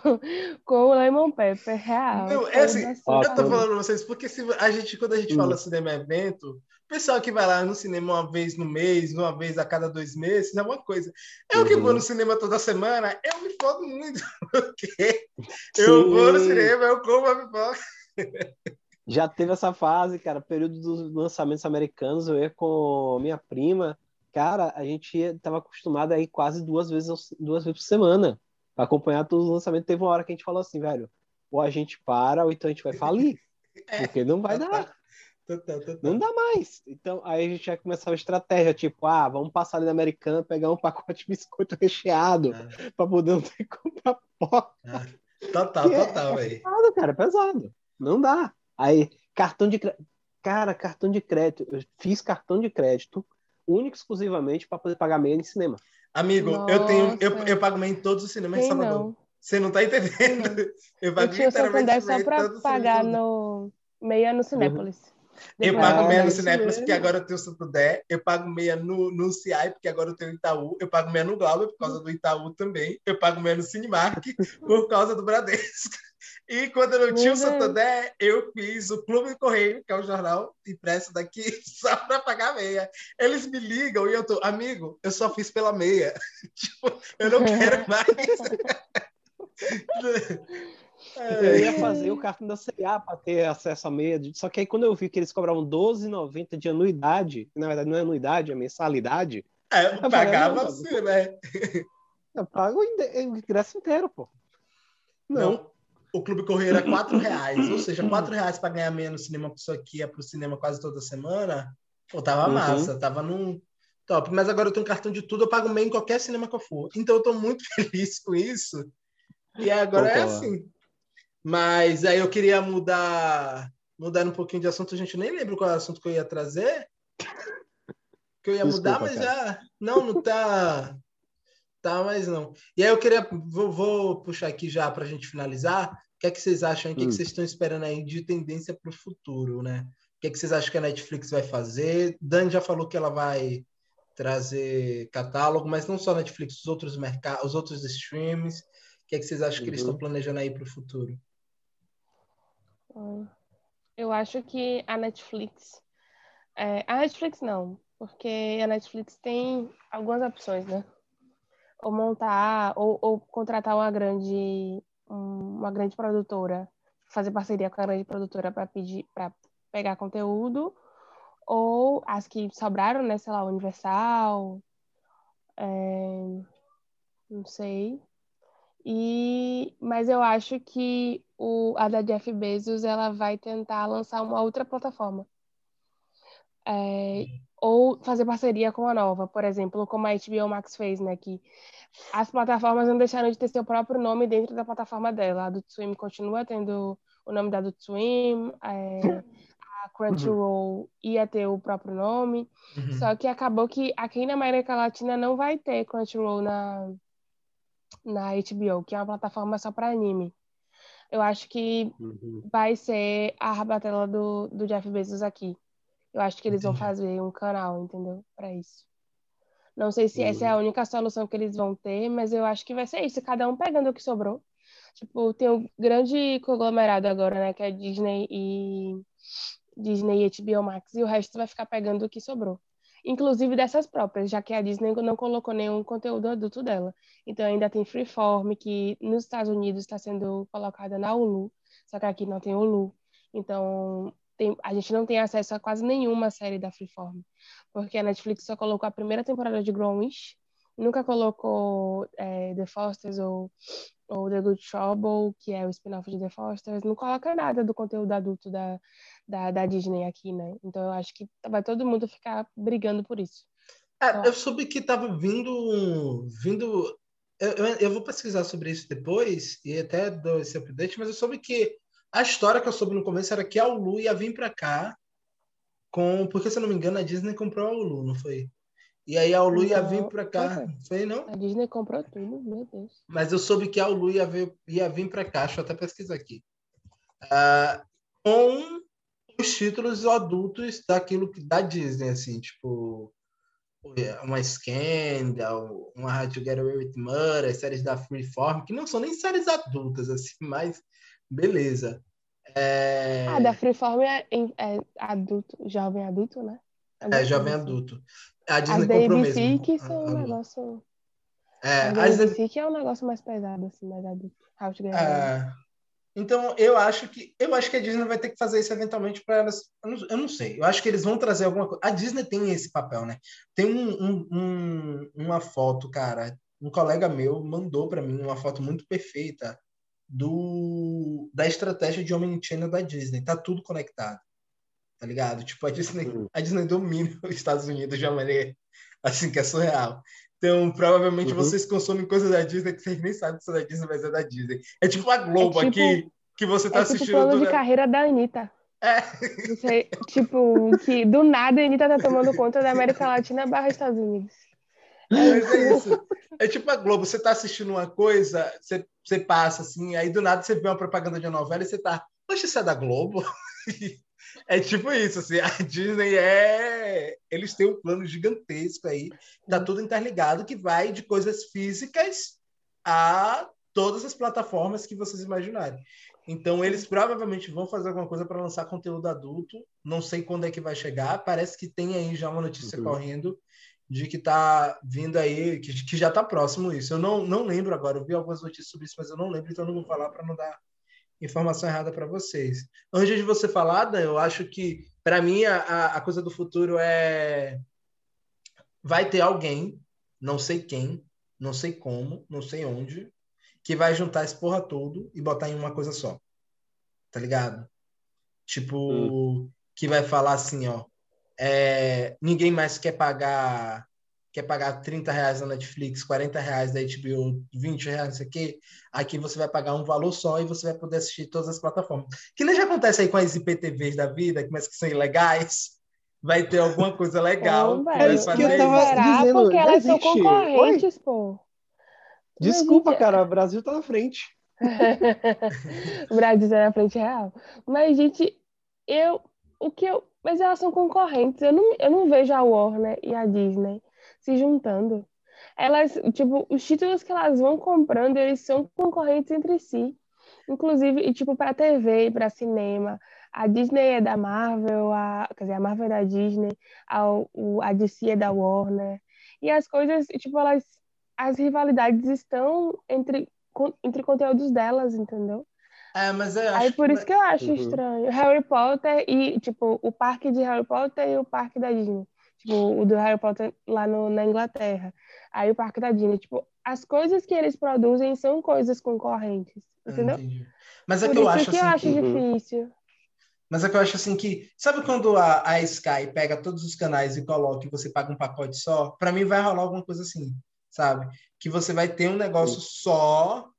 com o lemon pepper real. Não, é assim, Toda Ó, Eu tô falando pra vocês, porque se a gente, quando a gente Hum. fala cinema evento, o pessoal que vai lá no cinema uma vez no mês, uma vez a cada dois meses, é uma coisa. Eu que Uhum. vou no cinema toda semana, eu me fodo muito, *laughs* porque eu vou no cinema, eu como a pipoca. *laughs* Já teve essa fase, cara, período dos lançamentos americanos, eu ia com minha prima, cara, a gente ia, tava acostumado a ir quase duas vezes, duas vezes por semana para acompanhar todos os lançamentos. Teve uma hora que a gente falou assim, velho, ou a gente para, ou então a gente vai falir, *laughs* É. porque não vai dar, não dá mais. Então, aí a gente já começava a estratégia, tipo, ah, vamos passar ali na Americana, pegar um pacote de biscoito recheado, Ah, para poder não ter que comprar pó. ah. Total, Que é- total, velho. pesado, cara, é pesado. Não dá. Aí, cartão de crédito. Cara, cartão de crédito. Eu fiz cartão de crédito único e exclusivamente para poder pagar meia em cinema. Amigo, eu tenho, eu, Nossa. eu pago meio em todos os cinemas Quem Salvador. não? Você não tá entendendo? *laughs* Eu Eu pago tinha o literalmente só em de pagar no, Meia no Cinépolis. Eu Depois- pago meia no Cinépolis porque agora eu tenho o Santander. Eu pago meia no, no CI porque agora eu tenho o Itaú. Eu pago meia no Glauber por causa do Itaú também. Eu pago meia no Cinemark *laughs* por causa do Bradesco. E quando eu não tinha o Deus. Santander, eu fiz o Clube do Correio, que é o jornal impresso daqui, *laughs* só para pagar meia. Eles me ligam e eu tô, amigo, eu só fiz pela meia. *laughs* tipo, eu não quero *laughs* mais. Eu ia fazer o cartão da CA para ter acesso à meia, só que aí quando eu vi que eles cobravam R$12,90 de anuidade, que na verdade não é anuidade, é mensalidade, É, eu falei, pagava assim, né? eu pago o ingresso inteiro, pô. Não. Não. O Clube Correio era quatro *laughs* reais, ou seja, quatro reais para ganhar meia no cinema, que isso aqui é pro cinema quase toda semana. Pô, tava Uhum. massa, tava num top. Mas agora eu tenho cartão de tudo, eu pago meia em qualquer cinema que eu for. Então eu tô muito *laughs* feliz com isso. E agora é Concordo. assim. Mas aí eu queria mudar, mudar um pouquinho de assunto, a gente nem lembra qual é o assunto que eu ia trazer. Que eu ia Desculpa, mudar, mas cara. já. Não, não tá. Tá, mas não. E aí eu queria. Vou, vou puxar aqui já para a gente finalizar. O que é que vocês acham? O que, é Hum. que vocês estão esperando aí de tendência para o futuro, né? O que é que vocês acham que a Netflix vai fazer? Dani já falou que ela vai trazer catálogo, mas não só a Netflix, os outros mercados, os outros streams. O que é que vocês acham que eles Uhum. estão planejando aí para o futuro? Hum, Eu acho que a Netflix. é, a Netflix não, porque a Netflix tem algumas opções, né? Ou montar, ou, ou contratar uma grande, um- uma grande produtora, fazer parceria com a grande produtora para pedir, para pegar conteúdo, ou as que sobraram, né? Sei lá, Universal, é, não sei. E, mas eu acho que o, a da Jeff Bezos ela vai tentar lançar uma outra plataforma. É, ou fazer parceria com a nova, por exemplo, como a HBO Max fez, né? Que as plataformas não deixaram de ter seu próprio nome dentro da plataforma dela. A Adult Swim continua tendo o nome da Adult Swim, é, a Crunchyroll ia ter o próprio nome. Uhum. Só que acabou que aqui na América Latina não vai ter Crunchyroll na, na HBO, que é uma plataforma só para anime. Eu acho que Uhum. vai ser a rabatela do, do Jeff Bezos aqui. Eu acho que eles vão fazer um canal, entendeu? Para isso. Não sei se essa é a única solução que eles vão ter, mas eu acho que vai ser isso, cada um pegando o que sobrou. Tipo, tem um grande conglomerado agora, né, que é Disney e Disney e HBO Max, e o resto vai ficar pegando o que sobrou. Inclusive dessas próprias, já que a Disney não colocou nenhum conteúdo adulto dela. Então ainda tem Freeform, que nos Estados Unidos está sendo colocada na Hulu, só que aqui não tem Hulu. Então tem- a gente não tem acesso a quase nenhuma série da Freeform, porque a Netflix só colocou a primeira temporada de Grownish, nunca colocou é, The Fosters ou, ou The Good Trouble, que é o spin-off de The Fosters, não coloca nada do conteúdo adulto da, da, da Disney aqui, né? Então eu acho que vai todo mundo ficar brigando por isso. É, eu soube que estava vindo, vindo. Eu, eu, eu vou pesquisar sobre isso depois e até dou esse update, mas eu soube que a história que eu soube no começo era que a Hulu ia vir para cá com, porque se eu não me engano a Disney comprou a Hulu, não foi? E aí a Hulu ia Não, vir para cá, foi. foi não? A Disney comprou tudo, meu Deus. Mas eu soube que a Hulu ia, vir- ia vir para cá, deixa eu até pesquisar aqui. Ah, com os títulos adultos daquilo que da Disney, assim, tipo uma Scandal, uma How to Get Away with Murder, séries da Freeform, que não são nem séries adultas, assim, mas beleza. É, Ah, da Freeform é, é adulto, jovem adulto, né? é jovem Assim. adulto. A As Disney da comprou ABC mesmo. que são um negócio. É, As as- ABC que é um negócio mais pesado, assim, mais adulto. How to Get Away. É, então eu acho que eu acho que a Disney vai ter que fazer isso eventualmente para elas. Eu não, eu não sei. Eu acho que eles vão trazer alguma coisa. A Disney tem esse papel, né? Tem um, um- um- uma foto, cara. Um colega meu mandou para mim uma foto muito perfeita do da estratégia de omnichannel da Disney. Tá tudo conectado. Tá ligado? Tipo, a Disney, Hum. a Disney domina os Estados Unidos de uma maneira assim que é surreal. Então, provavelmente Uhum. vocês consomem coisas da Disney que vocês nem sabem que são da Disney, mas é da Disney. É tipo a Globo É tipo- aqui, que você tá É tipo o assistindo. plano do de carreira da Anitta. É, Você, tipo, que do nada a Anitta tá tomando conta da América Latina barra Estados Unidos. Mas é isso. É tipo a Globo, você tá assistindo uma coisa, você, você passa assim, aí do nada você vê uma propaganda de uma novela e você tá, poxa, isso é da Globo? *laughs* É tipo isso, assim, a Disney é. Eles têm um plano gigantesco aí, tá tudo interligado, que vai de coisas físicas a todas as plataformas que vocês imaginarem. Então, eles provavelmente vão fazer alguma coisa para lançar conteúdo adulto. Não sei quando é que vai chegar. Parece que tem aí já uma notícia uhum. correndo de que tá vindo aí, que, que já tá próximo isso. Eu não, não lembro agora, eu vi algumas notícias sobre isso, mas eu não lembro, então eu não vou falar para não dar informação errada para vocês. Antes de você falar, Dan, eu acho que, para mim, a, a coisa do futuro é. Vai ter alguém, não sei quem, não sei como, não sei onde, que vai juntar esse porra todo e botar em uma coisa só. Tá ligado? Tipo, hum. que vai falar assim, ó é, ninguém mais quer pagar quer pagar 30 reais na Netflix, 40 reais da HBO, 20 reais, isso aqui, aqui você vai pagar um valor só e você vai poder assistir todas as plataformas. Que nem já acontece aí com as IPTVs da vida, mas que são ilegais. Vai ter alguma coisa legal. Não, é isso que eu tava dizendo. Porque elas são concorrentes, Oi? pô. Desculpa, cara, o Brasil tá na frente. *laughs* o Brasil tá na frente real. Mas, gente, eu o que eu mas elas são concorrentes. Eu não, eu não vejo a Warner e a Disney se juntando. Elas, tipo, os títulos que elas vão comprando, eles são concorrentes entre si. Inclusive, e, tipo, para TV e para cinema. A Disney é da Marvel, a, quer dizer, a Marvel é da Disney, a, a DC é da Warner. E as coisas, tipo, elas, as rivalidades estão entre, entre conteúdos delas, entendeu? É, mas eu acho Aí por que... isso que eu acho uhum. estranho. Harry Potter e, tipo, o parque de Harry Potter e o parque da Disney. Tipo, o do Harry Potter lá no, na Inglaterra. Aí o parque da Disney. Tipo, as coisas que eles produzem são coisas concorrentes. Entendeu? Entendi. Mas é por que eu acho que assim. eu acho que... difícil. Mas é que eu acho assim que. Sabe quando a, a Sky pega todos os canais e coloca e você paga um pacote só? Para mim vai rolar alguma coisa assim, sabe? Que você vai ter um negócio só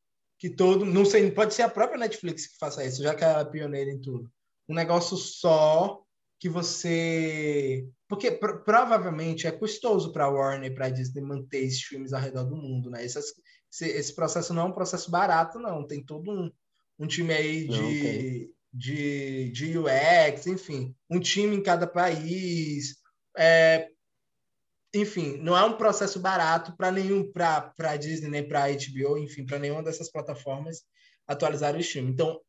que todo, não sei, pode ser a própria Netflix que faça isso, já que ela é pioneira em tudo. Um negócio só que você, porque pr provavelmente é custoso para a Warner, para a Disney manter esses filmes ao redor do mundo, né? Esse, esse, esse, processo não é um processo barato, não. Tem todo um, um time aí de, de, de UX, enfim, um time em cada país. É, enfim, não é um processo barato para nenhum para Disney nem para HBO, enfim, para nenhuma dessas plataformas atualizar o stream. Então,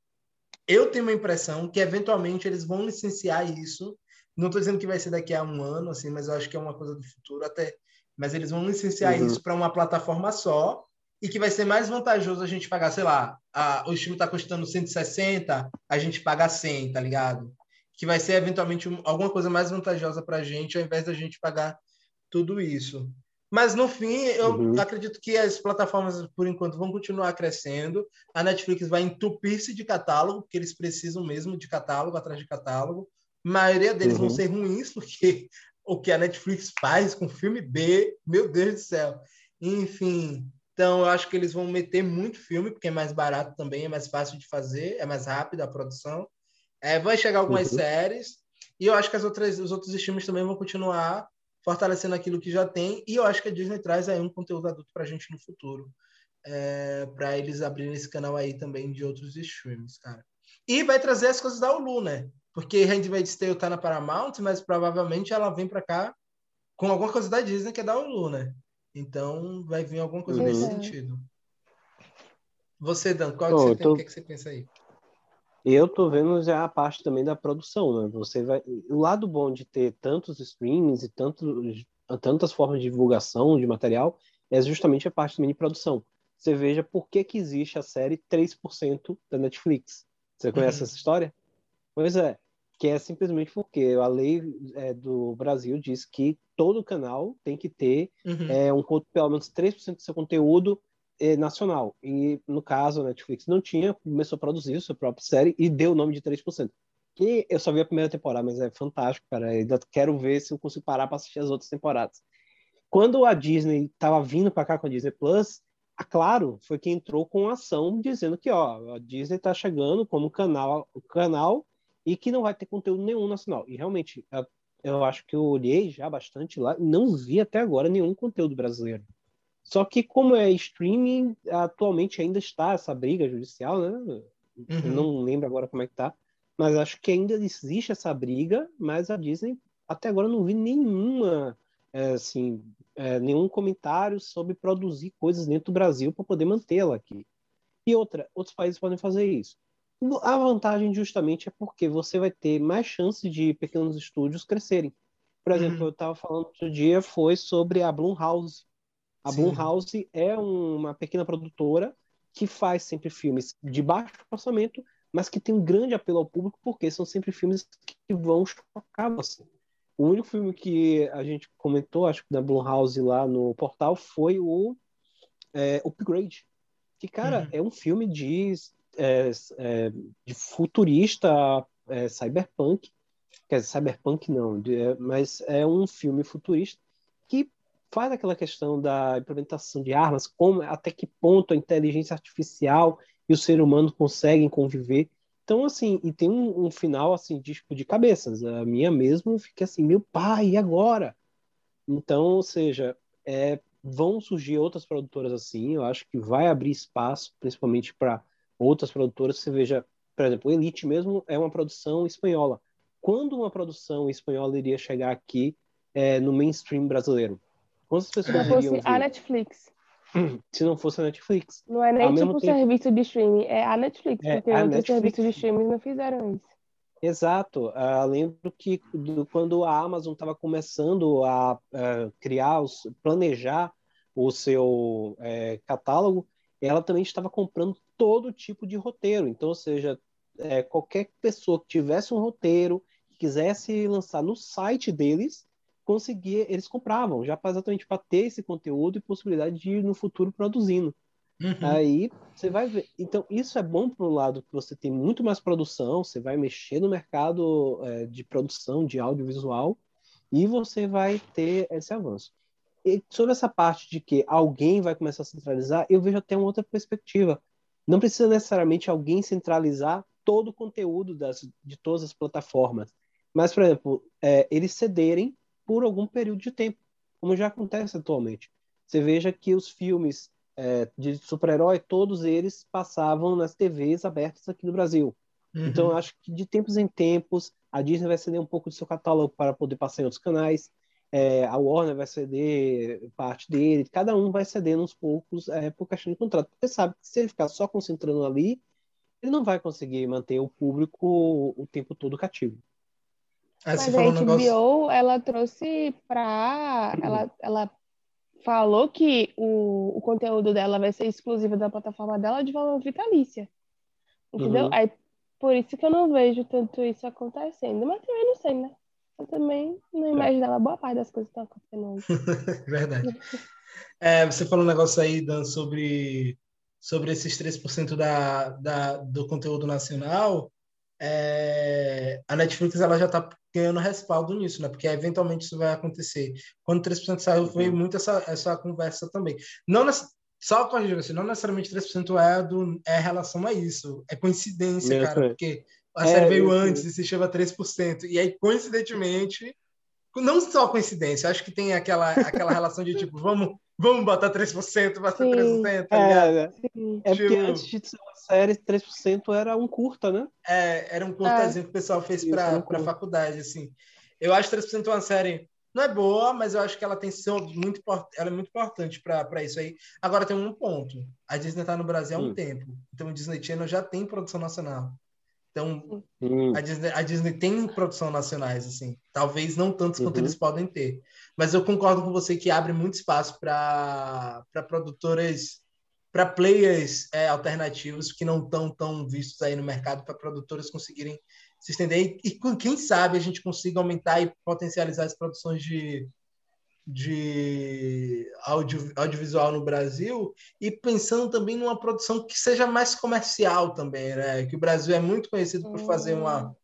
eu tenho uma impressão que eventualmente eles vão licenciar isso. Não estou dizendo que vai ser daqui a um ano, assim, mas eu acho que é uma coisa do futuro até. Mas eles vão licenciar uhum. isso para uma plataforma só e que vai ser mais vantajoso a gente pagar, sei lá, a, o stream está custando 160, a gente paga 100, tá ligado? Que vai ser eventualmente um, alguma coisa mais vantajosa para a gente, ao invés da gente pagar tudo isso. Mas no fim, eu uhum. acredito que as plataformas, por enquanto, vão continuar crescendo. A Netflix vai entupir-se de catálogo, porque eles precisam mesmo de catálogo atrás de catálogo. A maioria deles uhum. vão ser ruins, porque *laughs* o que a Netflix faz com filme B, meu Deus do céu. Enfim, então eu acho que eles vão meter muito filme, porque é mais barato também, é mais fácil de fazer, é mais rápido a produção. É, vai chegar algumas uhum. séries, e eu acho que as outras, os outros streams também vão continuar fortalecendo aquilo que já tem. E eu acho que a Disney traz aí um conteúdo adulto para a gente no futuro. É, para eles abrirem esse canal aí também de outros streams, cara. E vai trazer as coisas da Hulu, né? Porque Handmaid's Tale tá na Paramount, mas provavelmente ela vem para cá com alguma coisa da Disney que é da Hulu, né? Então vai vir alguma coisa uhum. nesse sentido. Você, Dan, qual que você tô... tem? O que, é que você pensa aí? Eu tô vendo já a parte também da produção, né? Você vai, o lado bom de ter tantos streams e tantos, tantas formas de divulgação de material é justamente a parte também de produção. Você veja por que que existe a série 3% da Netflix. Você conhece uhum. essa história? Pois é, que é simplesmente porque a lei é, do Brasil diz que todo canal tem que ter uhum. é, um pelo menos 3% do seu conteúdo é, nacional. E, no caso, a Netflix não tinha, começou a produzir sua própria série e deu o nome de 3%. Que eu só vi a primeira temporada, mas é fantástico, cara. Ainda quero ver se eu consigo parar para assistir as outras temporadas. Quando a Disney estava vindo para cá com a Disney Plus, a Claro foi quem entrou com ação dizendo que ó, a Disney está chegando como canal, canal e que não vai ter conteúdo nenhum nacional. E realmente, eu acho que eu olhei já bastante lá não vi até agora nenhum conteúdo brasileiro. Só que como é streaming, atualmente ainda está essa briga judicial, né? Uhum. não lembro agora como é que tá. Mas acho que ainda existe essa briga, mas a Disney até agora não vi nenhuma, é, assim, é, nenhum comentário sobre produzir coisas dentro do Brasil para poder mantê-la aqui. E outra, outros países podem fazer isso. A vantagem justamente é porque você vai ter mais chance de pequenos estúdios crescerem. Por exemplo, uhum. eu estava falando outro dia foi sobre a Blumhouse. A Sim. Blumhouse é uma pequena produtora que faz sempre filmes de baixo orçamento, mas que tem um grande apelo ao público porque são sempre filmes que vão chocar você. O único filme que a gente comentou, acho que da Blumhouse lá no portal, foi o é, Upgrade. Que, cara, uhum. é um filme de, é, é, de futurista é, cyberpunk. Quer dizer, cyberpunk não, de, é, mas é um filme futurista que faz aquela questão da implementação de armas, como até que ponto a inteligência artificial e o ser humano conseguem conviver. Então, assim, e tem um, um final, assim, de, tipo, de cabeças. A minha mesmo fica assim, meu pai, e agora? Então, ou seja, é, vão surgir outras produtoras assim, eu acho que vai abrir espaço, principalmente para outras produtoras. Você veja, por exemplo, Elite mesmo é uma produção espanhola. Quando uma produção espanhola iria chegar aqui é, no mainstream brasileiro? Quantas pessoas Se iriam ver? a Netflix. *clears throat* Se não fosse a Netflix. Não é nem Ao tipo serviço de streaming, é a Netflix, é porque outros Netflix. serviços de streaming não fizeram isso. Exato. Uh, lembro que do, quando a Amazon estava começando a uh, criar, os, planejar o seu é, catálogo, ela também estava comprando todo tipo de roteiro. Então, ou seja, é, qualquer pessoa que tivesse um roteiro, quisesse lançar no site deles, conseguia, eles compravam, já exatamente para ter esse conteúdo e possibilidade de ir no futuro produzindo. Uhum. Aí você vai ver. Então, isso é bom por um lado que você tem muito mais produção, você vai mexer no mercado é, de produção de audiovisual e você vai ter esse avanço. E sobre essa parte de que alguém vai começar a centralizar, eu vejo até uma outra perspectiva. Não precisa necessariamente alguém centralizar todo o conteúdo das, de todas as plataformas. Mas, por exemplo, é, eles cederem por algum período de tempo, como já acontece atualmente. Você veja que os filmes é, de super-herói, todos eles passavam nas TVs abertas aqui no Brasil. Uhum. Então, acho que de tempos em tempos, a Disney vai ceder um pouco do seu catálogo para poder passar em outros canais, é, a Warner vai ceder parte dele, cada um vai cedendo uns poucos é, por questão de contrato. Porque sabe que se ele ficar só concentrando ali, ele não vai conseguir manter o público o tempo todo cativo. Aí Mas a HBO, negócio... ela trouxe para ela, ela falou que o, o conteúdo dela vai ser exclusivo da plataforma dela de forma vitalícia. Entendeu? Uhum. Aí, por isso que eu não vejo tanto isso acontecendo. Mas também não sei, né? Eu também não é. imaginava boa parte das coisas que estão acontecendo hoje. *laughs* Verdade. É, você falou um negócio aí, Dan, sobre, sobre esses 3% da, da, do conteúdo nacional. É, a Netflix ela já está ganhando respaldo nisso, né? Porque eventualmente isso vai acontecer. Quando 3% saiu, veio uhum. muito essa, essa conversa também. Não só corrigindo assim, não necessariamente 3% é, do, é relação a isso. É coincidência, Meu cara, porque a é, série veio antes e se chama 3%. E aí, coincidentemente, não só coincidência, acho que tem aquela, aquela relação de tipo, vamos, vamos botar 3%, botar Sim. 3%, tá é, é, é porque tipo antes de ser uma série, 3% era um curta, né? É, era um curtazinho é. que o pessoal fez para a faculdade, assim. Eu acho que 3% é uma série não é boa, mas eu acho que ela tem sido muito ela é muito importante para isso aí. Agora tem um ponto. A Disney está no Brasil há um hum. tempo. Então o Disney Channel já tem produção nacional. Então, a, Disney, a Disney tem produção nacionais, assim. Talvez não tantos uhum. quanto eles podem ter. Mas eu concordo com você que abre muito espaço para produtoras, para players é, alternativos que não estão tão vistos aí no mercado, para produtoras conseguirem se estender. E, e quem sabe a gente consiga aumentar e potencializar as produções de, de audio, audiovisual no Brasil e pensando também numa produção que seja mais comercial também, né? Que o Brasil é muito conhecido por fazer uma, hum.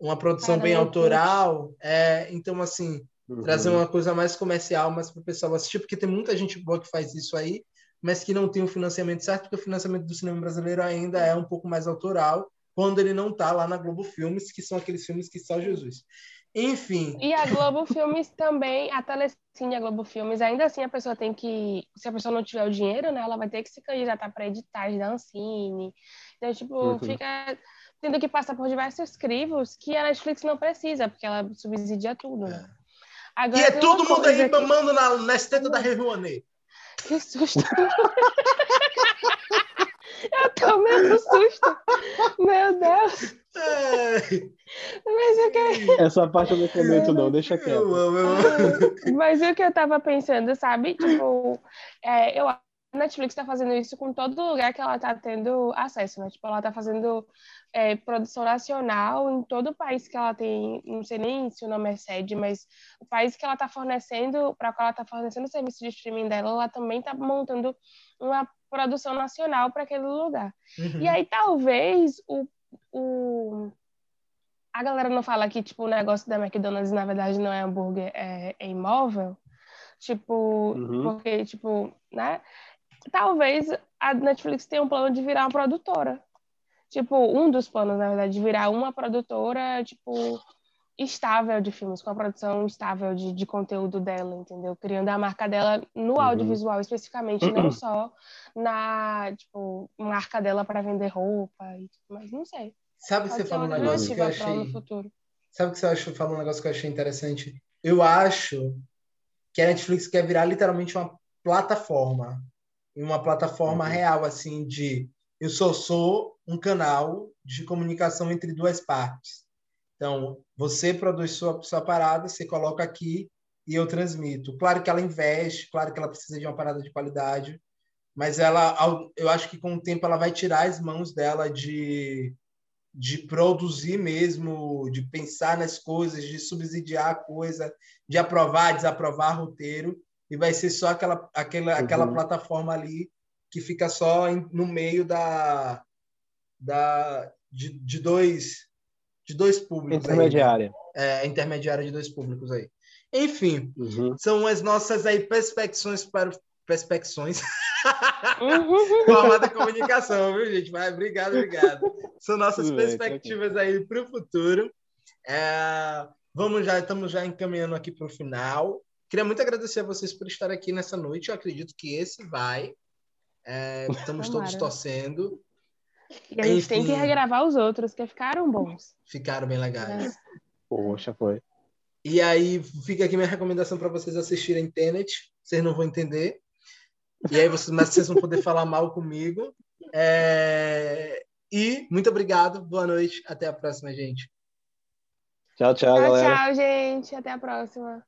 uma produção bem autoral, é, então assim uhum. trazer uma coisa mais comercial, mais para o pessoal assistir, porque tem muita gente boa que faz isso aí, mas que não tem o financiamento certo, porque o financiamento do cinema brasileiro ainda é um pouco mais autoral quando ele não está lá na Globo Filmes, que são aqueles filmes que só Jesus. Enfim. E a Globo Filmes também, a Telecine, a Globo Filmes, ainda assim a pessoa tem que, se a pessoa não tiver o dinheiro, né, ela vai ter que se candidatar para editais da Ancine. Então, tipo, uhum. fica tendo que passar por diversos crivos que a Netflix não precisa, porque ela subsidia tudo, né? Agora, e é todo mundo aí aqui... mamando na, na esteta da Rerouanet. Que susto! *laughs* Eu tomei um susto. Meu Deus. É. Mas o que... Essa parte eu não comento, não, deixa quieto. Eu amo, eu amo. Mas o que eu tava pensando, sabe? Tipo, é, eu a Netflix está fazendo isso com todo lugar que ela está tendo acesso, né? Tipo, ela está fazendo é, produção nacional em todo o país que ela tem, não sei nem se o nome é sede, mas o país que ela está fornecendo, para qual ela está fornecendo o serviço de streaming dela, ela também está montando uma produção nacional para aquele lugar. Uhum. E aí talvez o, o a galera não fala que tipo o negócio da McDonald's na verdade não é hambúrguer, é, é imóvel, tipo uhum. porque tipo, né? Talvez a Netflix tenha um plano de virar uma produtora. Tipo, um dos planos, na verdade, de virar uma produtora, tipo, estável de filmes, com a produção estável de, de conteúdo dela, entendeu? Criando a marca dela no uhum. audiovisual especificamente, não só na, tipo, marca dela para vender roupa e mas não sei. Sabe que você falou um negócio que eu achei... Sabe que você achou, falou um negócio que eu achei interessante? Eu acho que a Netflix quer virar literalmente uma plataforma, uma plataforma uhum. real, assim, de eu só sou um canal de comunicação entre duas partes. Então, você produz sua, sua parada, você coloca aqui e eu transmito. Claro que ela investe, claro que ela precisa de uma parada de qualidade, mas ela, eu acho que com o tempo ela vai tirar as mãos dela de, de produzir mesmo, de pensar nas coisas, de subsidiar a coisa, de aprovar, desaprovar roteiro, e vai ser só aquela, aquela, uhum. aquela plataforma ali que fica só no meio da, da de, de dois de dois públicos. Intermediária. Aí, é, intermediária de dois públicos aí. Enfim, uhum. são as nossas aí perspecções para perspecções. Uhum. *laughs* Forma comunicação, viu, gente? Mas obrigado, obrigado. São nossas perspectivas aí para o futuro. É, vamos já, estamos já encaminhando aqui para o final. Queria muito agradecer a vocês por estar aqui nessa noite. Eu acredito que esse vai. É, estamos todos torcendo. E a gente Enfim, tem que regravar os outros, que ficaram bons. Ficaram bem legais. É. Poxa, foi. E aí fica aqui minha recomendação para vocês assistirem Tenet. Vocês não vão entender. E aí vocês, mas vocês vão poder falar mal comigo. É... E muito obrigado. Boa noite. Até a próxima, gente. Tchau, tchau, tchau galera. Tchau, gente. Até a próxima.